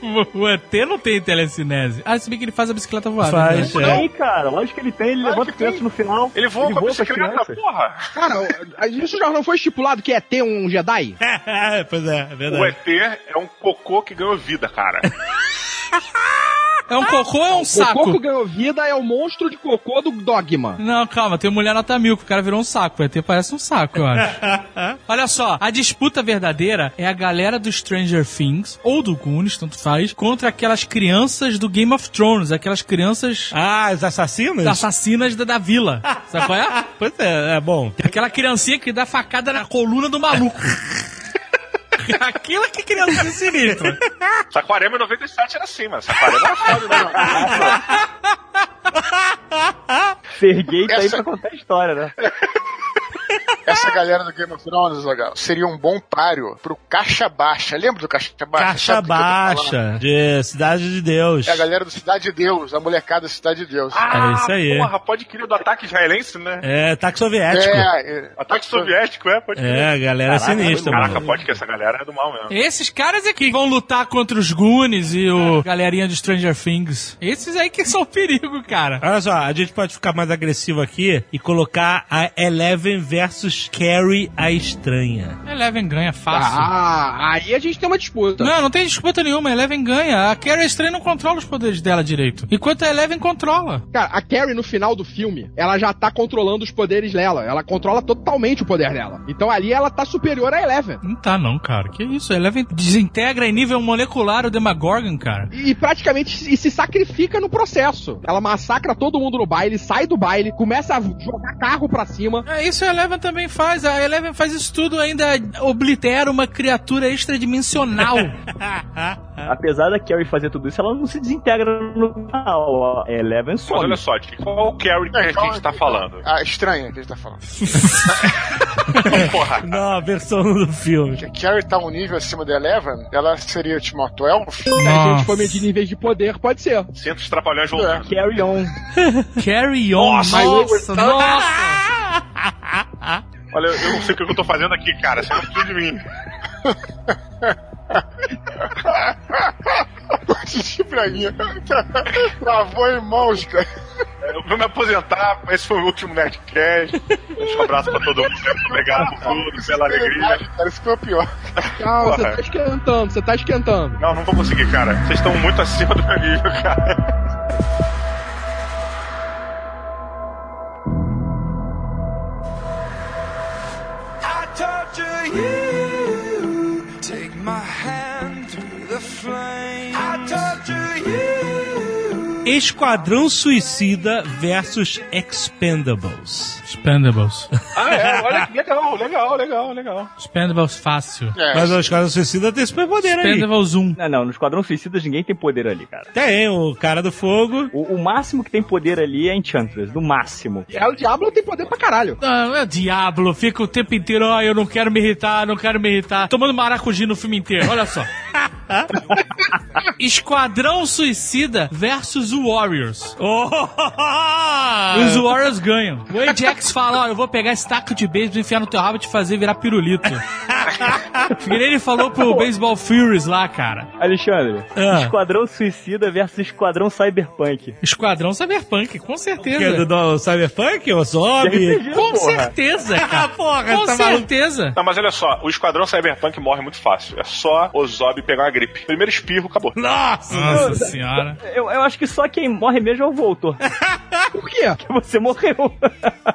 o ET não tem telecinese. Ah, se bem que ele faz a bicicleta voada. Faz, né? é. Aí, cara, lógico que ele tem, ele Claro levanta que criança no final. Ele voa com a voa com as bicicleta, porra. Cara, isso já não foi estipulado que é ter um Jedi? pois é, é O verdade. ET é um cocô que ganhou vida, cara. É um cocô ou é um O saco? cocô que ganhou vida é o monstro de cocô do Dogma. Não, calma, tem mulher nota mil, que o cara virou um saco. O ET parece um saco, eu acho. Olha só, a disputa verdadeira é a galera do Stranger Things, ou do Goonies, tanto faz, contra aquelas crianças do Game of Thrones, aquelas crianças Ah, os assassinos? assassinas da, da vila. Sabe qual é? Pois é, é bom. Aquela criancinha que dá facada na coluna do maluco. Aquilo que criança sinistra. Saquarema em 97 era assim, mano. Saquarema era foda, né? Ser gay tá aí pra contar a história, né? Essa galera do Game of Thrones, legal, seria um bom páreo pro Caixa Baixa. Lembra do Caixa Baixa? Caixa do? Baixa, de Cidade de Deus. É a galera do Cidade de Deus, a molecada da Cidade de Deus. É isso aí. Porra, pode crer do ataque israelense, né? É, ataque soviético. É, é. Ataque soviético, é, pode crer. É, a galera é sinistra, Caraca, mano. pode que essa galera é do mal mesmo. Esses caras é que vão lutar contra os Goonies e o galerinha de Stranger Things. Esses aí que são perigo, cara. Olha só, a gente pode ficar mais agressivo aqui e colocar a Eleven versus Carrie a Estranha. Eleven ganha fácil. Ah, aí a gente tem uma disputa. Não, não tem disputa nenhuma. A Eleven ganha. A Carrie Estranha não controla os poderes dela direito. Enquanto a Eleven controla. Cara, a Carrie no final do filme, ela já tá controlando os poderes dela. Ela controla totalmente o poder dela. Então ali ela tá superior a Eleven. Não tá não, cara. Que isso? A Eleven desintegra em nível molecular o Demagorgon, cara. E praticamente se, e se sacrifica no processo. Ela massacra todo mundo no baile, sai do baile, começa a jogar carro pra cima. É, isso a Eleven também faz. A Eleven faz isso tudo, ainda oblitera uma criatura extradimensional. Apesar da Carrie fazer tudo isso, ela não se desintegra no final. A Eleven Mas some. olha só, de qual Carrie que a gente tá falando? Ah, estranha que a gente tá falando. Porra. Não, a versão do filme. Que a Carrie tá um nível acima da Eleven, ela seria tipo uma 12. Se a gente for medir níveis de poder, pode ser. Sinto os trapalhões voltando. Carry on. Carry on. Nossa, nossa. nossa. Olha, eu não sei o que eu tô fazendo aqui, cara. Você não precisa de mim. Xixi pra mim. Travou em mãos, cara. Eu vou me aposentar. Esse foi o último Nerdcast. Um abraço pra todo mundo. Muito obrigado por tudo, pela alegria. Cara, isso foi o pior. Calma, você tá esquentando, você tá esquentando. Não, não vou conseguir, cara. Vocês estão muito acima do meu nível, cara. Torture you. Take my hand through the flame. I torture you. Esquadrão Suicida versus Expendables. Expendables. Ah, é. Olha que legal, legal, legal, legal. Expendables fácil. É, Mas o Esquadrão Suicida tem superpoder aí. Expendables 1. Não, não, no Esquadrão Suicidas ninguém tem poder ali, cara. Tem o cara do fogo. O, o máximo que tem poder ali é Enchantress, no máximo. É, o Diablo tem poder pra caralho. Ah, é diabo, fica o tempo inteiro, ó, eu não quero me irritar, não quero me irritar. Tomando maracujá no filme inteiro, olha só. Esquadrão Suicida versus Warriors. Oh! Os Warriors ganham. O Ajax fala, ó, eu vou pegar esse taco de beisebol, enfiar no teu rabo e te fazer virar pirulito. ele falou pro Baseball Furies lá, cara. Alexandre, Ah. Esquadrão Suicida versus Esquadrão Cyberpunk. Esquadrão Cyberpunk, com Que é certeza. do, do Cyberpunk? O Zombie? Com porra. certeza, Ah, cara. porra, Com tá maluco. certeza. Não, mas olha só, o Esquadrão Cyberpunk morre muito fácil. É só o Zob pegar uma gripe. Primeiro espirro, acabou. Nossa! Nossa senhora. Eu, eu acho que só quem morre mesmo é o Voltor. Por quê? que você morreu.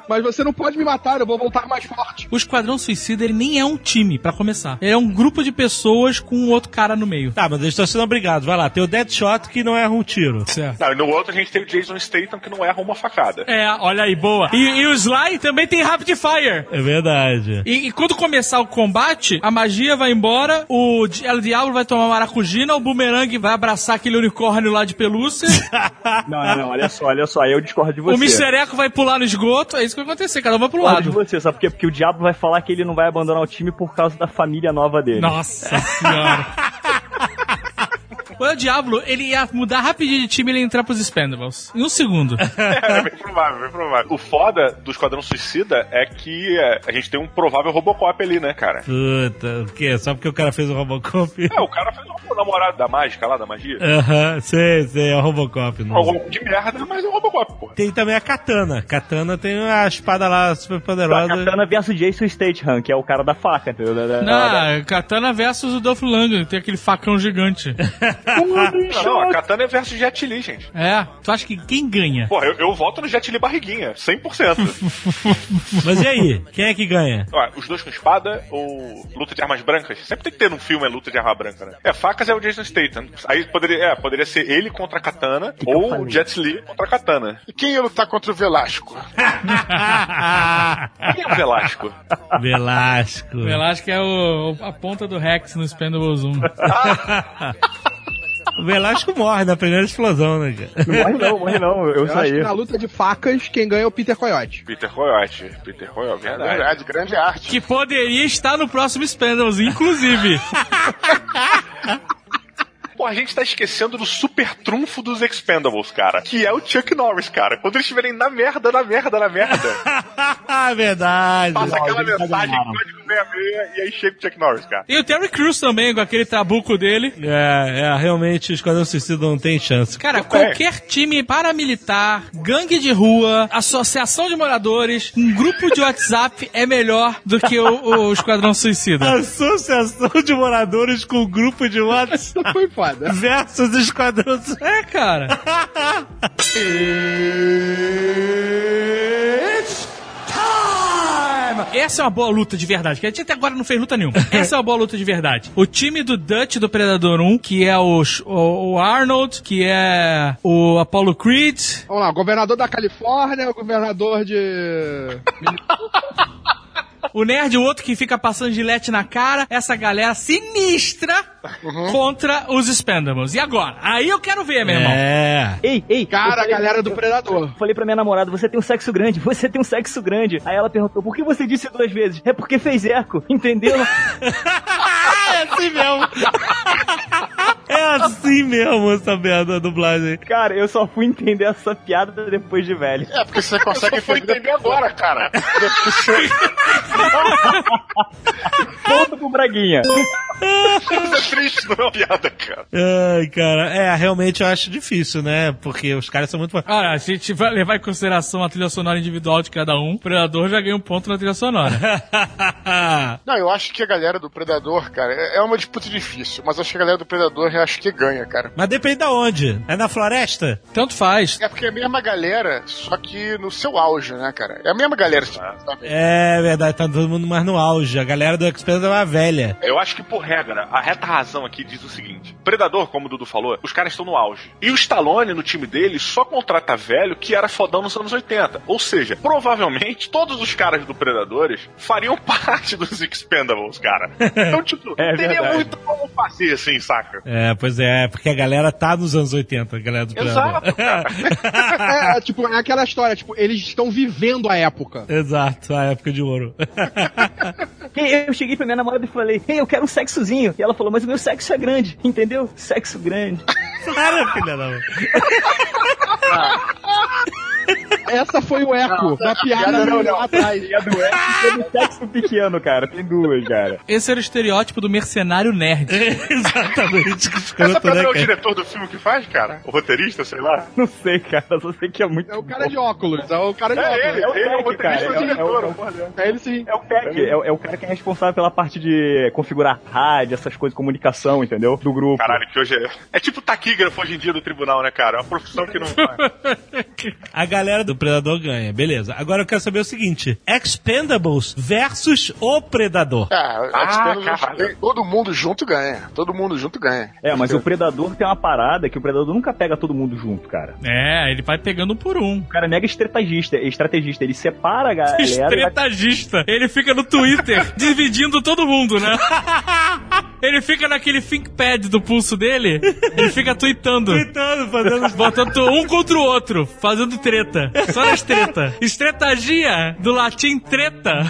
Mas você não pode me matar, eu vou voltar mais forte. O Esquadrão Suicida, ele nem é um time, pra começar. Ele é um grupo de pessoas com um outro cara no meio. Tá, mas eles estão sendo obrigados. Vai lá, tem o Deadshot que não erra um tiro. Certo. Não, e no outro a gente tem o Jason Statham que não erra uma facada. É, olha aí, boa. E, e o Sly também tem Rapid Fire. É verdade. E, e quando começar o combate, a magia vai embora, o El Diablo vai tomar maracujina, o Boomerang vai abraçar aquele unicórnio lá de pelúcia, Não, não, não, olha só, olha só, eu discordo de você. o Mr. Echo vai pular no esgoto, é isso que vai acontecer, cada um vai pro Discordo de lado. você, sabe por quê? Porque o Diabo vai falar que ele não vai abandonar o time por causa da família nova dele. Nossa senhora. O Diablo, ele ia mudar rapidinho de time e ele ia entrar pros Expendables. Em um segundo. É, bem provável, bem provável. O foda do Esquadrão Suicida é que é, a gente tem um provável Robocop ali, né, cara? Puta, o quê? Só porque o cara fez o Robocop? É, o cara fez o namorado da mágica lá, da magia. Aham, sei, sei, é o Robocop. É um Não. Robocop de merda, mas é um Robocop, pô. Tem também a Katana. Katana tem a espada lá super A poderosa. Katana versus Jason Statham, que é o cara da faca, entendeu? Da- da- Não, Katana versus o Dolph Lundgren, tem aquele facão gigante. Não, não, a Katana é versus Jet Li, gente. É, tu acha que quem ganha? Porra, eu, eu voto no Jet Li barriguinha, 100%. Mas e aí? Quem é que ganha? Ó, os dois com espada ou luta de armas brancas? Sempre tem que ter num filme a luta de arma branca, né? É, facas é o Jason Statham. Aí poderia, é, poderia ser ele contra a Katana ou o Jet Li contra a Katana. E quem ia lutar contra o Velasco? Quem é o Velasco? Velasco. Que é o, a ponta do Rex no Expendables 1. O Velasco morre na primeira explosão, né, cara? Não morre não, morre não. Eu, Eu acho saí. que na luta de facas, quem ganha é o Peter Coyote. Peter Coyote. Peter Coyote, verdade. Verdade, grande arte. Que poderia estar no próximo Spendables, inclusive. Pô, a gente tá esquecendo do super trunfo dos Expendables, cara. Que é o Chuck Norris, cara. Quando eles estiverem na merda, na merda, na merda, Verdade. passa aquela eles mensagem, enganaram. código 66, e aí chega o Chuck Norris, cara. E o Terry Crews também, com aquele trabuco dele. É, é, realmente o Esquadrão Suicida não tem chance. Cara, qualquer time paramilitar, gangue de rua, associação de moradores, um grupo de WhatsApp é melhor do que o, o Esquadrão Suicida. Associação de moradores com grupo de WhatsApp Isso foi foda. Versus Esquadrão. É, cara. Essa é uma boa luta de verdade, que a gente até agora não fez luta nenhuma. Essa é uma boa luta de verdade. O time do Dutch do Predador 1, que é o, o, o Arnold, que é o Apollo Creed, Vamos lá, governador da Califórnia, o governador de. o Nerd, o outro que fica passando gilete na cara, essa galera sinistra contra os Spendables. E agora? Aí eu quero ver, meu irmão. É. Ei, ei. Cara, eu a falei- galera do Predador. Falei pra minha namorada, você tem um sexo grande, você tem um sexo grande. Aí ela perguntou, por que você disse duas vezes? É porque fez eco, entendeu? é assim mesmo. É assim mesmo essa merda da dublagem. Cara, eu só fui entender essa piada depois de velho. É, porque você Eu consegue só fui entender entender agora, cara. Ponto pro Braguinha. Isso é triste, não é uma piada, cara. Ai, cara. É, realmente eu acho difícil, né? Porque os caras são muito. Olha, a gente vai levar em consideração a trilha sonora individual de cada um. O Predador já ganha um ponto na trilha sonora. Não, eu acho que a galera do Predador, cara, é é uma disputa difícil, mas acho que a galera do Predador eu acho que ganha, cara. Mas depende da onde. É na floresta? Tanto faz. É porque é a mesma galera, só que no seu auge, né, cara? É a mesma galera, sabe? É verdade, tá todo mundo mais no auge. A galera do Expendables é uma velha. Eu acho que, por regra, a reta razão aqui diz o seguinte: Predador, como o Dudu falou, os caras estão no auge. E o Stallone, no time dele, só contrata velho que era fodão nos anos 80. Ou seja, provavelmente todos os caras do Predadores fariam parte dos Expendables, cara. Então, tipo, É teria verdade. muito como fazer assim, saca? É, pois é, porque a galera tá nos anos 80, a galera do Predador. Exato, cara. É, tipo, é aquela história, tipo, eles estão vivendo a época. Exato, a época de ouro. Eu cheguei pra minha namorada e falei, ei, eu quero um sexozinho. E ela falou, mas o meu sexo é grande, entendeu? Sexo grande. Para, filha da mãe. Essa foi o eco da piada piada não, lá não. atrás. E a do Eco tem do sexo pequeno, cara. Tem duas, cara. Esse era o estereótipo do mercenário nerd. Exatamente. Essa pra né, é o cara? diretor do filme que faz, cara? O roteirista, sei lá. Não sei, cara. Só sei que é muito É o cara de óculos, é o cara de É óculos. ele, É o ele é o cara. roteirista o É diretor. é o-. É ele sim. É o Peck, é, o- é o cara que é responsável pela parte de configurar rádio, essas coisas, comunicação, entendeu? Do grupo. Caralho, que hoje é. É tipo taquígrafo hoje em dia do tribunal, né, cara? É uma profissão que não. A galera do Predador ganha, beleza. Agora eu quero saber o seguinte: Expendables versus o Predador. Ah, Ah, Expendables, caralho. todo mundo junto ganha. Todo mundo junto ganha. É, mas o Predador tem uma parada que o Predador nunca pega todo mundo junto, cara. É, ele vai pegando um por um. O cara é mega estrategista, estrategista. Ele separa a galera. e vai- Estretagista. Ele fica no Twitter dividindo todo mundo, né? Ele fica naquele ThinkPad do pulso dele, ele fica tweetando. Gritando, fazendo. Botando um contra o outro, fazendo treta. Só nas treta. Estretagia do latim treta.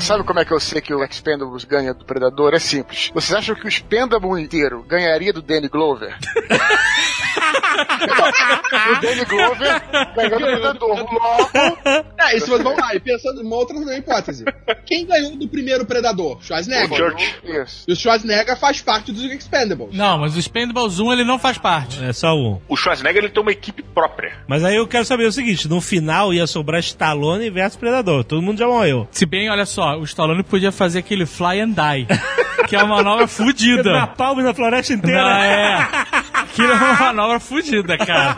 Sabe como é que eu sei que o Expendables ganha do Predador? É simples. Vocês acham que o Expendable inteiro ganharia do Danny Glover? o Danny Glover ganhou do Predador. Logo, É, e se você, vamos lá, e pensando numa outra hipótese. Quem ganhou do primeiro Predador? O Schwarzenegger. Church. isso. E o Schwarzenegger faz parte dos Expendables. Não, mas o Expendables 1 ele não faz parte. É só um. O Schwarzenegger ele tem uma equipe própria. Mas aí eu quero saber o seguinte: no final ia sobrar Stallone versus Predador. Todo mundo já morreu. Se bem, olha só, o Stallone podia fazer aquele Fly and Die, que é uma manobra fudida. Na palma na floresta inteira. Não, é. Aquilo é uma manobra fudida, cara.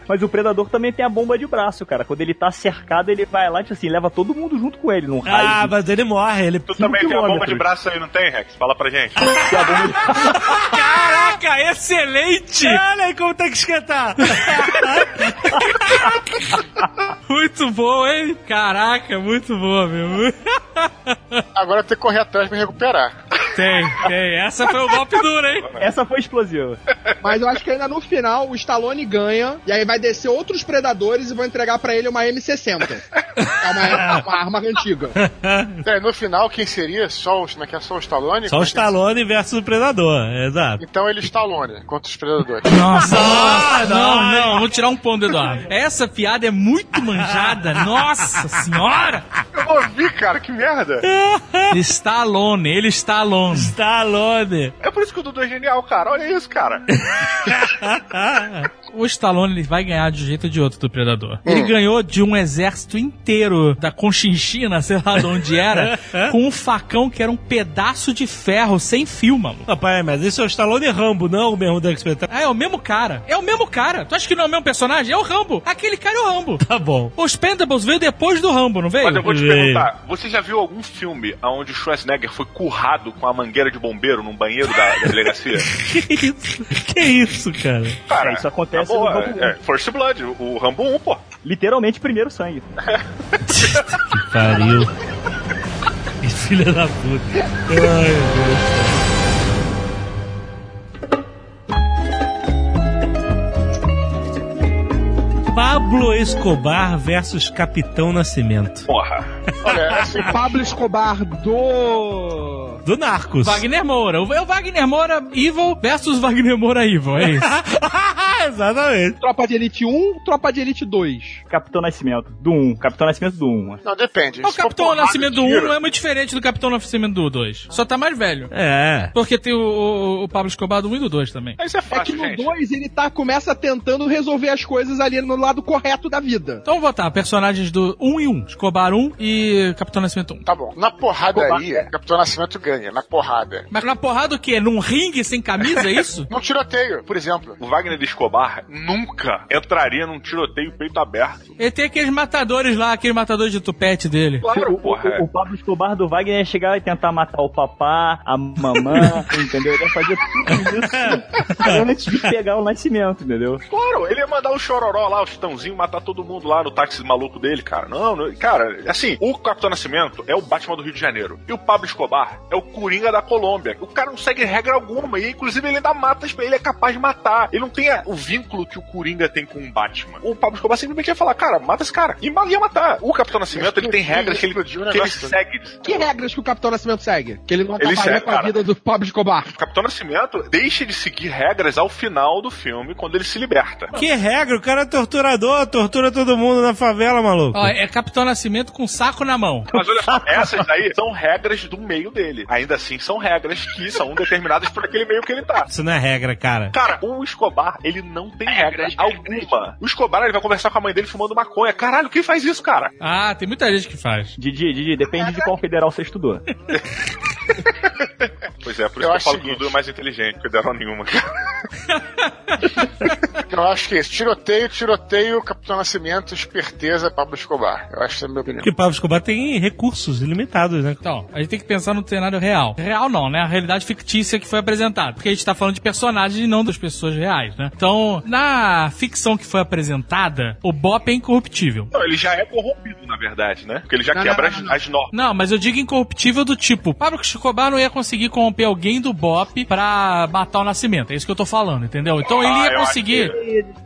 Mas o Predador também tem a bomba de braço, cara. Quando ele tá cercado, ele vai lá, tipo assim, leva todo mundo junto com ele num raio. Ah, mas ele morre. Ele... Tu também tem uma bomba de braço aí, não tem, Rex? Fala pra gente. Caraca, excelente! Olha aí como tem que esquentar. Muito bom, hein? Caraca, muito boa, meu. Agora tem que correr atrás pra recuperar. Tem, tem. Essa foi o golpe duro, hein? Essa foi explosiva. Mas eu acho que ainda no final o Stallone ganha e aí vai descer outros predadores e vão entregar pra ele uma M60. É uma, uma arma antiga. É, no final, quem seria? Só o, como é que é? Só o Stallone? Só o Stallone versus o Predador, exato. Então ele Stallone contra os predadores. Nossa, nossa, não, não, vou tirar um ponto do Eduardo. Essa piada é muito manjada, nossa senhora! Eu ouvi, cara, que merda. Está alone, ele está Stallone. É por isso que o Dudu é genial, cara. Olha isso, cara. O Stallone ele vai ganhar de um jeito ou de outro do Predador. Ele ganhou de um exército inteiro da Conchinchina, sei lá de onde era, com um facão que era um pedaço de ferro sem fio, mano. Rapaz, mas esse é o Stallone Rambo, não o mesmo do X-Men. Ah, é o mesmo cara. É o mesmo cara. Tu acha que não é o mesmo personagem? É o Rambo. Aquele cara é o Rambo. Tá bom. Os Pendables veio depois do Rambo, não veio? Mas eu vou te Veio. perguntar, você já viu algum filme onde o Schwarzenegger foi currado com a mangueira de bombeiro num banheiro da, da delegacia? Que isso? Que isso, cara? Cara, É, isso acontece na boa, no Rambo é, First Blood, o, Rambo 1, pô. Literalmente, primeiro sangue. Que pariu. Filha da puta. Ai, meu Deus. Pablo Escobar versus Capitão Nascimento. Porra. Olha, assim, Pablo Escobar do. Do Narcos. Wagner Moura. O o Wagner Moura Evil versus Wagner Moura Evil, é isso. Exatamente. Tropa de Elite 1, Tropa de Elite 2. Capitão Nascimento, do 1. Capitão Nascimento do 1. não, depende. o Capitão porrada Nascimento do 1 tiro- não é muito diferente do Capitão Nascimento do 2. Só tá mais velho. É. Porque tem o, o- o Pablo Escobar do 1 e do 2 também. Isso é É que fácil, no gente. 2 ele tá, começa tentando resolver as coisas ali no lado correto da vida. Então vamos botar personagens do 1 e 1. Escobar 1 e Capitão Nascimento 1. Tá bom. Na porradaria, Capitão Nascimento ganha. Na porrada. Mas na porrada o quê? Num ringue sem camisa, é isso? Num tiroteio, por exemplo. O Wagner de Escobar nunca entraria num tiroteio peito aberto. Ele tem aqueles matadores lá, aquele matador de tupete dele. Claro, O, porra. o, o Pablo Escobar do Wagner ia chegar e tentar matar o papá, a mamã, entendeu? Ele ia fazer tudo isso antes de pegar o nascimento, entendeu? Claro, ele ia mandar o chororó lá, o chitãozinho, matar todo mundo lá no táxi maluco dele, cara. Não, não, cara, assim, o Capitão Nascimento é o Batman do Rio de Janeiro. E o Pablo Escobar é o Coringa da Colômbia. O cara não segue regra alguma. E inclusive ele ainda mata, ele é capaz de matar. Ele não tem a- o vínculo que o Coringa tem com o Batman. O Pablo Escobar simplesmente ia falar, cara, mata esse cara. E ia matar. O Capitão Nascimento, ele tem regras que ele, que ele segue. Que regras que o Capitão Nascimento segue? Que ele não Ele segue, com a cara. vida do Pablo Escobar. O Capitão Nascimento deixa de seguir regras ao final do filme, quando ele se liberta. Que regra? O cara é torturador, tortura todo mundo na favela, maluco. Ó, é Capitão Nascimento com saco na mão. Mas olha só, essas daí são regras do meio dele. Ainda assim, são regras que são determinadas por aquele meio que ele tá. Isso não é regra, cara. Cara, o Escobar, ele não tem regra alguma. O Escobar, ele vai conversar com a mãe dele fumando maconha. Caralho, quem faz isso, cara? Ah, tem muita gente que faz. Didi, Didi, depende de qual federal você estudou. Pois é, por isso Eu que eu falo o que o seguinte. Dudu é mais inteligente, porque deram nenhuma. Eu acho que é isso. Tiroteio, tiroteio, Capitão Nascimento, esperteza, Pablo Escobar. Eu acho que essa é a minha opinião. Porque o Pablo Escobar tem recursos ilimitados, né? Então, a gente tem que pensar no cenário real. Real não, né? A realidade fictícia que foi apresentada. Porque a gente tá falando de personagens e não das pessoas reais, né? Então, na ficção que foi apresentada, o Bop é incorruptível. Não, ele já é corrompido, na verdade, né? Porque ele já Não, quebra não, as, não, não. as normas. Não, mas eu digo incorruptível do tipo, Pablo Escobar não ia conseguir corromper alguém do Bop pra matar o Nascimento. É isso que eu tô falando, entendeu? Então ele Ah, ia acho conseguir.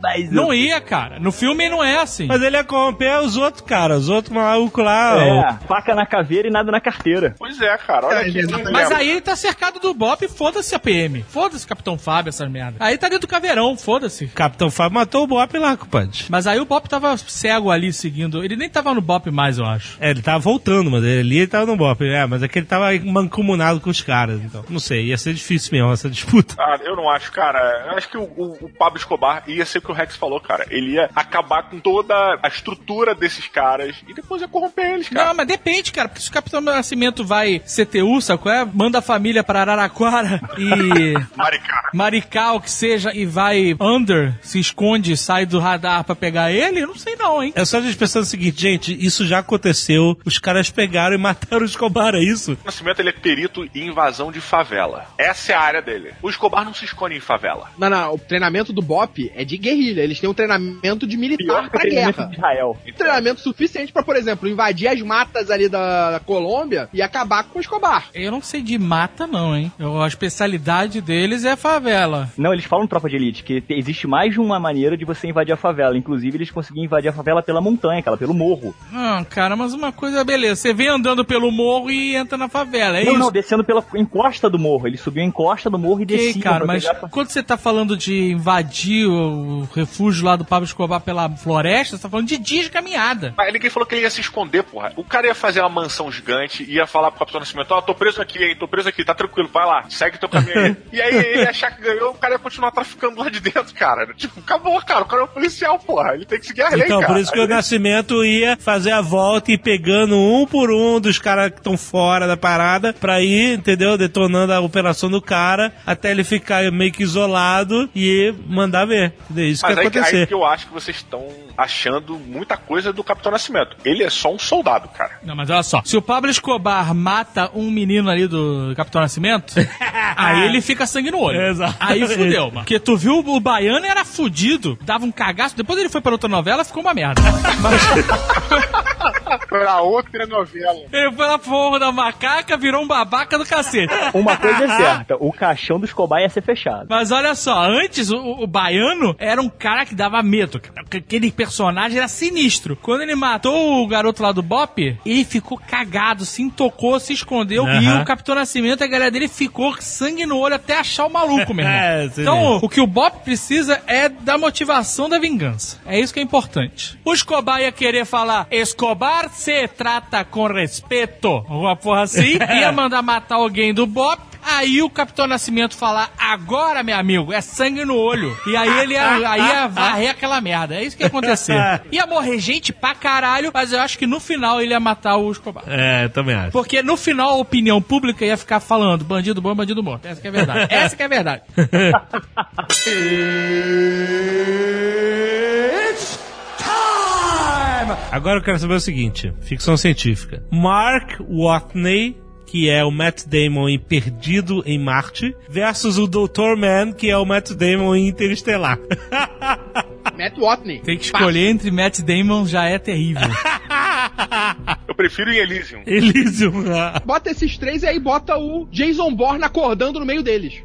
Mas Não ia, cara. No filme não é assim. Mas ele ia corromper os outros, cara. Os outros malucos lá. ó. É, faca na caveira e nada na carteira. Pois é, cara. Olha É, aqui. exatamente. Mas aí ele tá cercado do Bop, foda-se a PM. Foda-se Capitão Fábio, essas merda. Aí tá dentro do caveirão, foda-se. Capitão Fábio matou o Bop lá, compadre. Mas aí o Bop tava cego ali seguindo. Ele nem tava no Bop mais, eu acho. É, ele tava voltando, mas ele ali ele tava no Bop. É, mas é que ele tava mancomunado com os caras, então. Não sei, ia ser difícil mesmo essa disputa. Ah, eu não acho, cara. Eu acho que o, o- o Pablo Escobar ia ser o que o Rex falou, cara. Ele ia acabar com toda a estrutura desses caras e depois ia corromper eles, cara. Não, mas depende, cara, porque se o Capitão Nascimento vai CTU, sabe qual é? Manda a família pra Araraquara e Maricá. Maricá, o que seja, e vai under, se esconde, sai do radar pra pegar ele, eu não sei não, hein? É só a gente pensar o seguinte, gente, isso já aconteceu, os caras pegaram e mataram o Escobar, é isso? O Nascimento ele é perito em invasão de favela. Essa é a área dele. O Escobar não se esconde em favela. Não, não, o treinamento do BOP é de guerrilha. Eles têm um treinamento de militar pra treinamento guerra. de Israel. Um treinamento suficiente pra, por exemplo, invadir as matas ali da, da Colômbia e acabar com o Escobar. Eu não sei de mata, não, hein? Eu- a especialidade deles é favela. Não, eles falam tropa de elite, que te- existe mais de uma maneira de você invadir a favela. Inclusive, eles conseguiam invadir a favela pela montanha, aquela, pelo morro. Ah, cara, mas uma coisa, beleza. Você vem andando pelo morro e entra na favela, é não, isso? não, descendo pela encosta do morro. Eles subiam a encosta do morro e Ok, desciam. cara, pra mas pegar a- quando você tá falando de invadir o refúgio lá do Pablo Escobar pela floresta, você tá falando de dias de caminhada. Mas ninguém falou que ele ia se esconder, porra. O cara ia fazer uma mansão gigante, ia falar pro Capitão Nascimento, ó, tô preso aqui, hein, tô preso aqui, tá tranquilo, vai lá, segue teu caminho aí. e aí ele ia achar que ganhou, o cara ia continuar traficando lá de dentro, cara. Tipo, acabou, cara, o cara é um policial, porra, ele tem que seguir a lei, Então, cara. por isso que o Nascimento ia fazer a volta e ir pegando um por um dos caras que estão fora da parada pra ir, entendeu? Detonando a operação do cara até ele ficar meio que isolado e mandar ver. Entendeu? Isso Mas que aí, que- aí acontecer. que eu acho que vocês estão achando muita coisa do Capitão Nascimento. Ele é só um soldado, cara. Não, mas olha só. Se o Pablo Escobar mata um menino ali do Capitão Nascimento, aí ele fica sangue no olho. Exato. Aí fudeu, mano. Porque tu viu o baiano era fudido, dava um cagaço. Depois ele foi pra outra novela, ficou uma merda. Pra outra novela. Ele foi lá pro Morro da Macaca, virou um babaca do cacete. Uma coisa é certa, o caixão do Escobar ia ser fechado. Mas olha só, antes o, o- baiano era um cara que dava medo. Aquele personagem era sinistro. Quando ele matou o garoto lá do Bop, ele ficou cagado, se intocou, se escondeu. E o Capitão Nascimento, a galera dele ficou com sangue no olho até achar o maluco, meu irmão. É, então, o que o Bop precisa é da motivação da vingança. É isso que é importante. O Escobar ia querer falar: Escobar se trata com respeito. Alguma porra assim. ia mandar matar alguém do Bop. Aí o Capitão Nascimento falar, agora, meu amigo, é sangue no olho. E aí ele ia, aí ia varrer aquela merda. É isso que ia acontecer. Ia morrer gente pra caralho, mas eu acho que no final ele ia matar o Escobar. É, eu também acho. Porque no final a opinião pública ia ficar falando bandido bom, bandido morto. Essa que é a verdade. Essa que é a verdade. Agora eu quero saber o seguinte: ficção científica. Mark Watney, que é o Matt Damon em Perdido em Marte, versus o Dr. Man, que é o Matt Damon em Interestelar. Matt Watney. Tem que escolher entre Matt Damon já é terrível. Eu prefiro em Elysium. Elysium. Bota esses três e aí bota o Jason Bourne acordando no meio deles.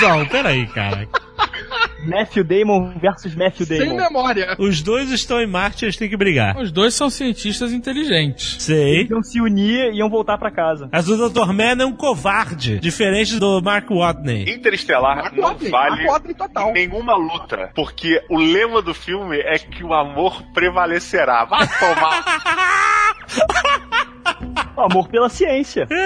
Não, peraí, cara. Matthew Damon versus Matthew Sem Damon. memória. Os dois estão em Marte e eles têm que brigar. Os dois são cientistas inteligentes. Sei. Iam se unir e iam voltar pra casa. Mas o Dr. Man é um covarde, diferente do Mark Watney. Interestelar Mark não Watney, vale Mark Watney total. nenhuma luta, porque o lema do filme é que o amor prevalecerá. Vai tomar. Amor pela ciência.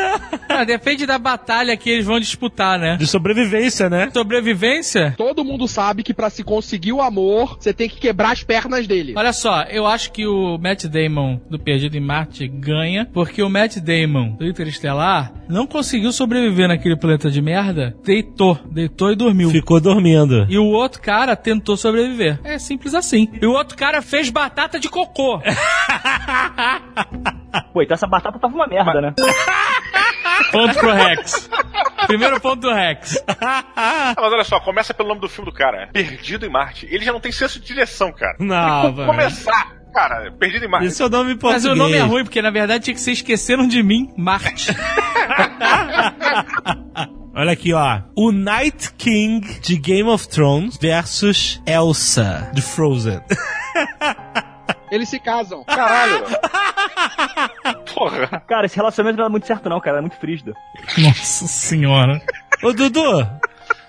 Ah, depende da batalha que eles vão disputar, né? De sobrevivência, né? Sobrevivência? Todo mundo sabe que pra se conseguir o amor, você tem que quebrar as pernas dele. Olha só, eu acho que o Matt Damon do Perdido em Marte ganha, porque o Matt Damon do Interestelar não conseguiu sobreviver naquele planeta de merda, deitou, deitou e dormiu. Ficou dormindo. E o outro cara tentou sobreviver. É simples assim. E o outro cara fez batata de cocô. Pô, então essa batata tava uma merda, né? ponto pro Rex. Primeiro ponto do Rex. Ah, Mas olha só, começa pelo nome do filme do cara. Perdido em Marte. Ele já não tem senso de direção, cara. Não, velho. começar, cara. Perdido em Marte. Esse é o nome em português. Mas o nome é ruim, porque na verdade tinha que ser Esqueceram de Mim, Marte. Olha aqui, ó. O Night King de Game of Thrones versus Elsa de Frozen. Eles se casam. Caralho. Porra. Cara, esse relacionamento não dá muito certo não, cara. É muito frígido. Nossa senhora. Ô, Dudu,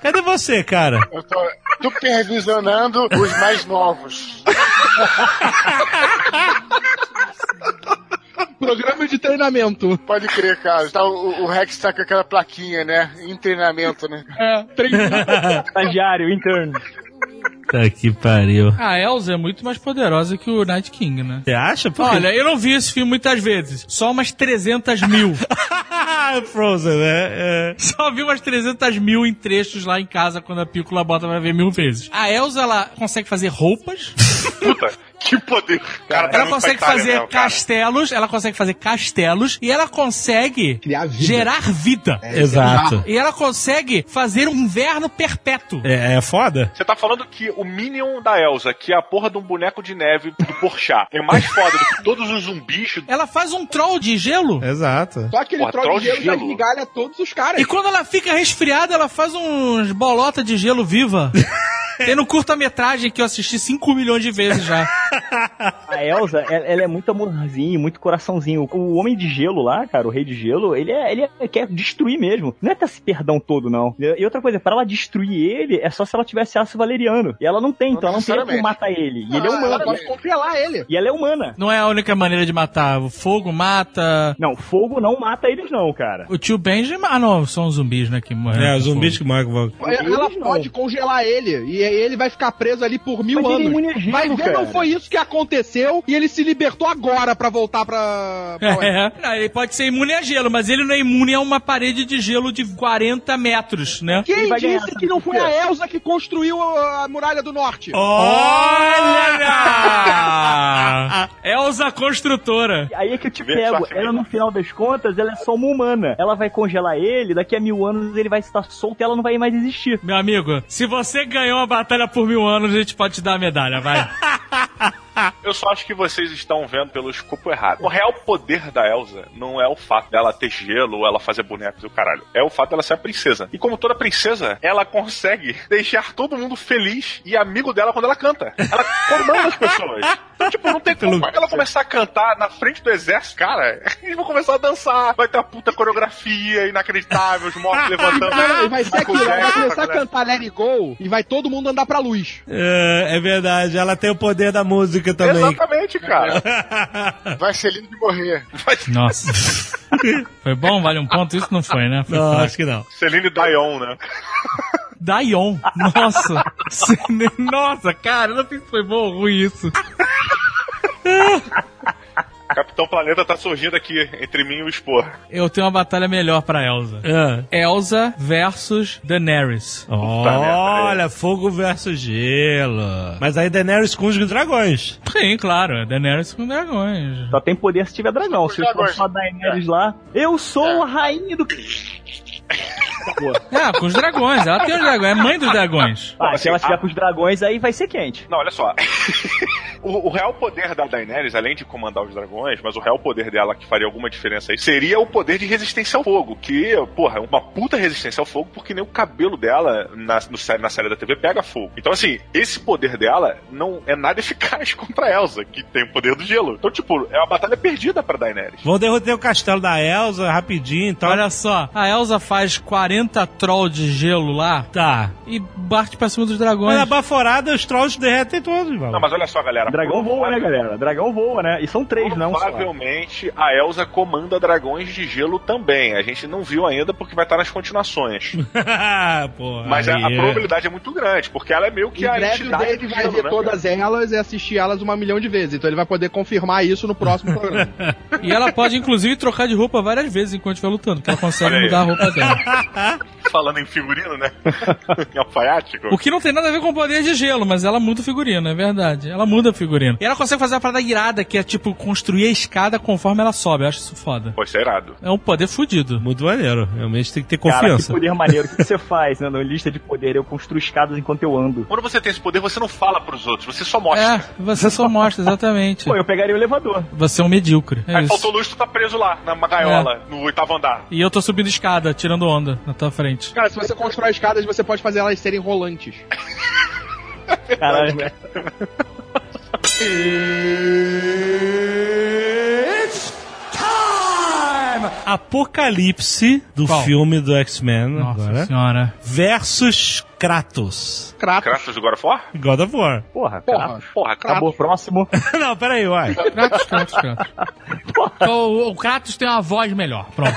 cadê você, cara? Eu tô supervisionando os mais novos. Programa de treinamento. Pode crer, cara. Tá, o, o Rex tá com aquela plaquinha, né? Em treinamento, né? É, treinamento. Estagiário, intern. Tá que pariu. A Elsa é muito mais poderosa que o Night King, né? Você acha? Por quê? Olha, eu não vi esse filme muitas vezes. Só umas 300 mil. Frozen, né? É. Só vi umas 300 mil em trechos lá em casa quando a Pícola bota pra ver mil vezes. A Elsa, ela consegue fazer roupas. Puta. Que poder. Cara, Ela consegue Itália fazer cara. castelos, ela consegue fazer castelos e ela consegue Criar vida. gerar vida. Exato. E ela consegue fazer um inverno perpétuo. É, é foda? Você tá falando que o Minion da Elsa, que é a porra de um boneco de neve do Porchat, é mais foda do que todos os zumbis. Ela faz um troll de gelo. Exato. Só aquele Porra, troll troll de de gelo já gelo. esmigalha todos os caras. E quando ela fica resfriada, ela faz uns bolota de gelo viva. Tem no curta-metragem que eu assisti 5 milhões de vezes já. A Elsa, ela, ela é muito amorzinho, muito coraçãozinho. O homem de gelo lá, cara, o rei de gelo, ele, é, ele é- quer destruir mesmo. Não é ter esse perdão todo, não. E outra coisa, pra ela destruir ele, é só se ela tivesse aço valeriano. E ela não tem, então ela não tem como matar ele. E ele é Ah, ela humano. pode congelar ele. E ela é humana. Não é a única maneira de matar. O fogo mata. Não, fogo não mata eles, não, cara. O tio Benji. Ah, não, são zumbis, né? Que morreram. É, zumbis fogo. que morrem com Ela Eles não. pode congelar ele. E ele vai ficar preso ali por mil Mas ele é anos. a gelo, vai ver, cara. não foi isso que aconteceu. E ele se libertou agora pra voltar pra. pra? É. Não, ele pode ser imune a gelo, mas ele não é imune a uma parede de gelo de 40 metros, né? Quem disse que não foi a Elsa que construiu a muralha do norte? Olha! Elza Construtora. Aí é que eu te pego. Ela, no final das contas, ela é só uma humana. Ela vai congelar ele, daqui a mil anos ele vai estar solto e ela não vai mais existir. Meu amigo, se você ganhou a batalha por mil anos, a gente pode te dar a medalha, vai. Eu só acho que vocês estão vendo pelo escopo errado. O real poder da Elsa não é o fato dela ter gelo ou ela fazer bonecos do caralho. É o fato dela ser a princesa. E como toda princesa, ela consegue deixar todo mundo feliz e amigo dela quando ela canta. Ela comanda as pessoas. Então, tipo, não tem como ela começar a cantar na frente do exército, cara. Eles vão começar a dançar. Vai ter uma puta coreografia inacreditável, os mortos levantando. Não, e vai ser aquilo, ela vai começar a galera. cantar Let It Go e vai todo mundo andar pra luz. É, é verdade, ela tem o poder da música também. Exatamente, cara. Vai ser lindo de morrer. Nossa. Foi bom? Vale um ponto? Isso não foi, né? Foi Não, fraco. acho que não. Celine Dion, né? Dion. Nossa. Nossa, cara, eu não sei se foi bom ou ruim isso. Capitão Planeta tá surgindo aqui entre mim e o Spor. Eu tenho uma batalha melhor pra Elsa. É. Elsa versus Daenerys. Olha, fogo versus gelo. Mas aí Daenerys com os dragões. Sim, claro. Daenerys com dragões. Só tem poder se tiver dragão. Se for dragões. só Daenerys lá, eu sou a rainha do. É, com os dragões. Ela tem os dragões. É mãe dos dragões. Ah, se ela estiver a- com os dragões, aí vai ser quente. Não, olha só. o, o real poder da Daenerys, além de comandar os dragões, mas o real poder dela que faria alguma diferença aí, seria o poder de resistência ao fogo. Que, porra, é uma puta resistência ao fogo, porque nem o cabelo dela na, no na série da TV pega fogo. Então, assim, esse poder dela não é nada eficaz contra a Elsa, que tem o poder do gelo. Então, tipo, é uma batalha perdida pra Daenerys. Vão derrotar o castelo da Elsa rapidinho, então. Olha só, a Elsa faz 40 troll de gelo lá Tá. e bate pra cima dos dragões. Mas a baforada, os trolls derretem todos, mano. Não, mas olha só, galera. Dragão voa, né, galera? Dragão voa, né? E são três, não. só. Provavelmente a Elsa comanda dragões de gelo também. A gente não viu ainda porque vai estar nas continuações. Pô, Mas a, a probabilidade é muito grande, porque ela é meio que em a breve o entidade Dave do vai ver né, todas elas e assistir elas uma milhão de vezes. Então ele vai poder confirmar isso no próximo programa. E ela pode, inclusive, trocar de roupa várias vezes enquanto estiver lutando, porque ela consegue mudar a roupa dela. Falando em figurino, né? em alfaiático. O que não tem nada a ver com o poder de gelo, mas ela muda o figurino, é verdade. Ela muda o figurino. E ela consegue fazer uma parada irada, que é tipo construir a escada conforme ela sobe. Eu acho isso foda. Pô, isso é irado. É um poder fudido. Muito maneiro. Realmente tem que ter Cara, que confiança. poder maneiro. O que você faz né, na lista de poder? Eu construo escadas enquanto eu ando. Quando você tem esse poder, você não fala pros outros, você só mostra. É, você só mostra, exatamente. Pô, eu pegaria o elevador. Você é um medíocre. É Aí isso. faltou luz, tu tá preso lá, na gaiola, no oitavo andar. E eu tô subindo escada, tirando onda na tua frente. Cara, se você constrói escadas, você pode fazer elas serem rolantes. Caralho, né? Apocalipse do Qual? filme do X-Men Nossa agora. senhora. Versus Kratos. Kratos. Kratos do God of War? God of War. Porra, Porra. Kratos. Porra, Acabou, próximo. não, peraí, uai. Kratos, Kratos, Kratos. o, o Kratos tem uma voz melhor. Pronto.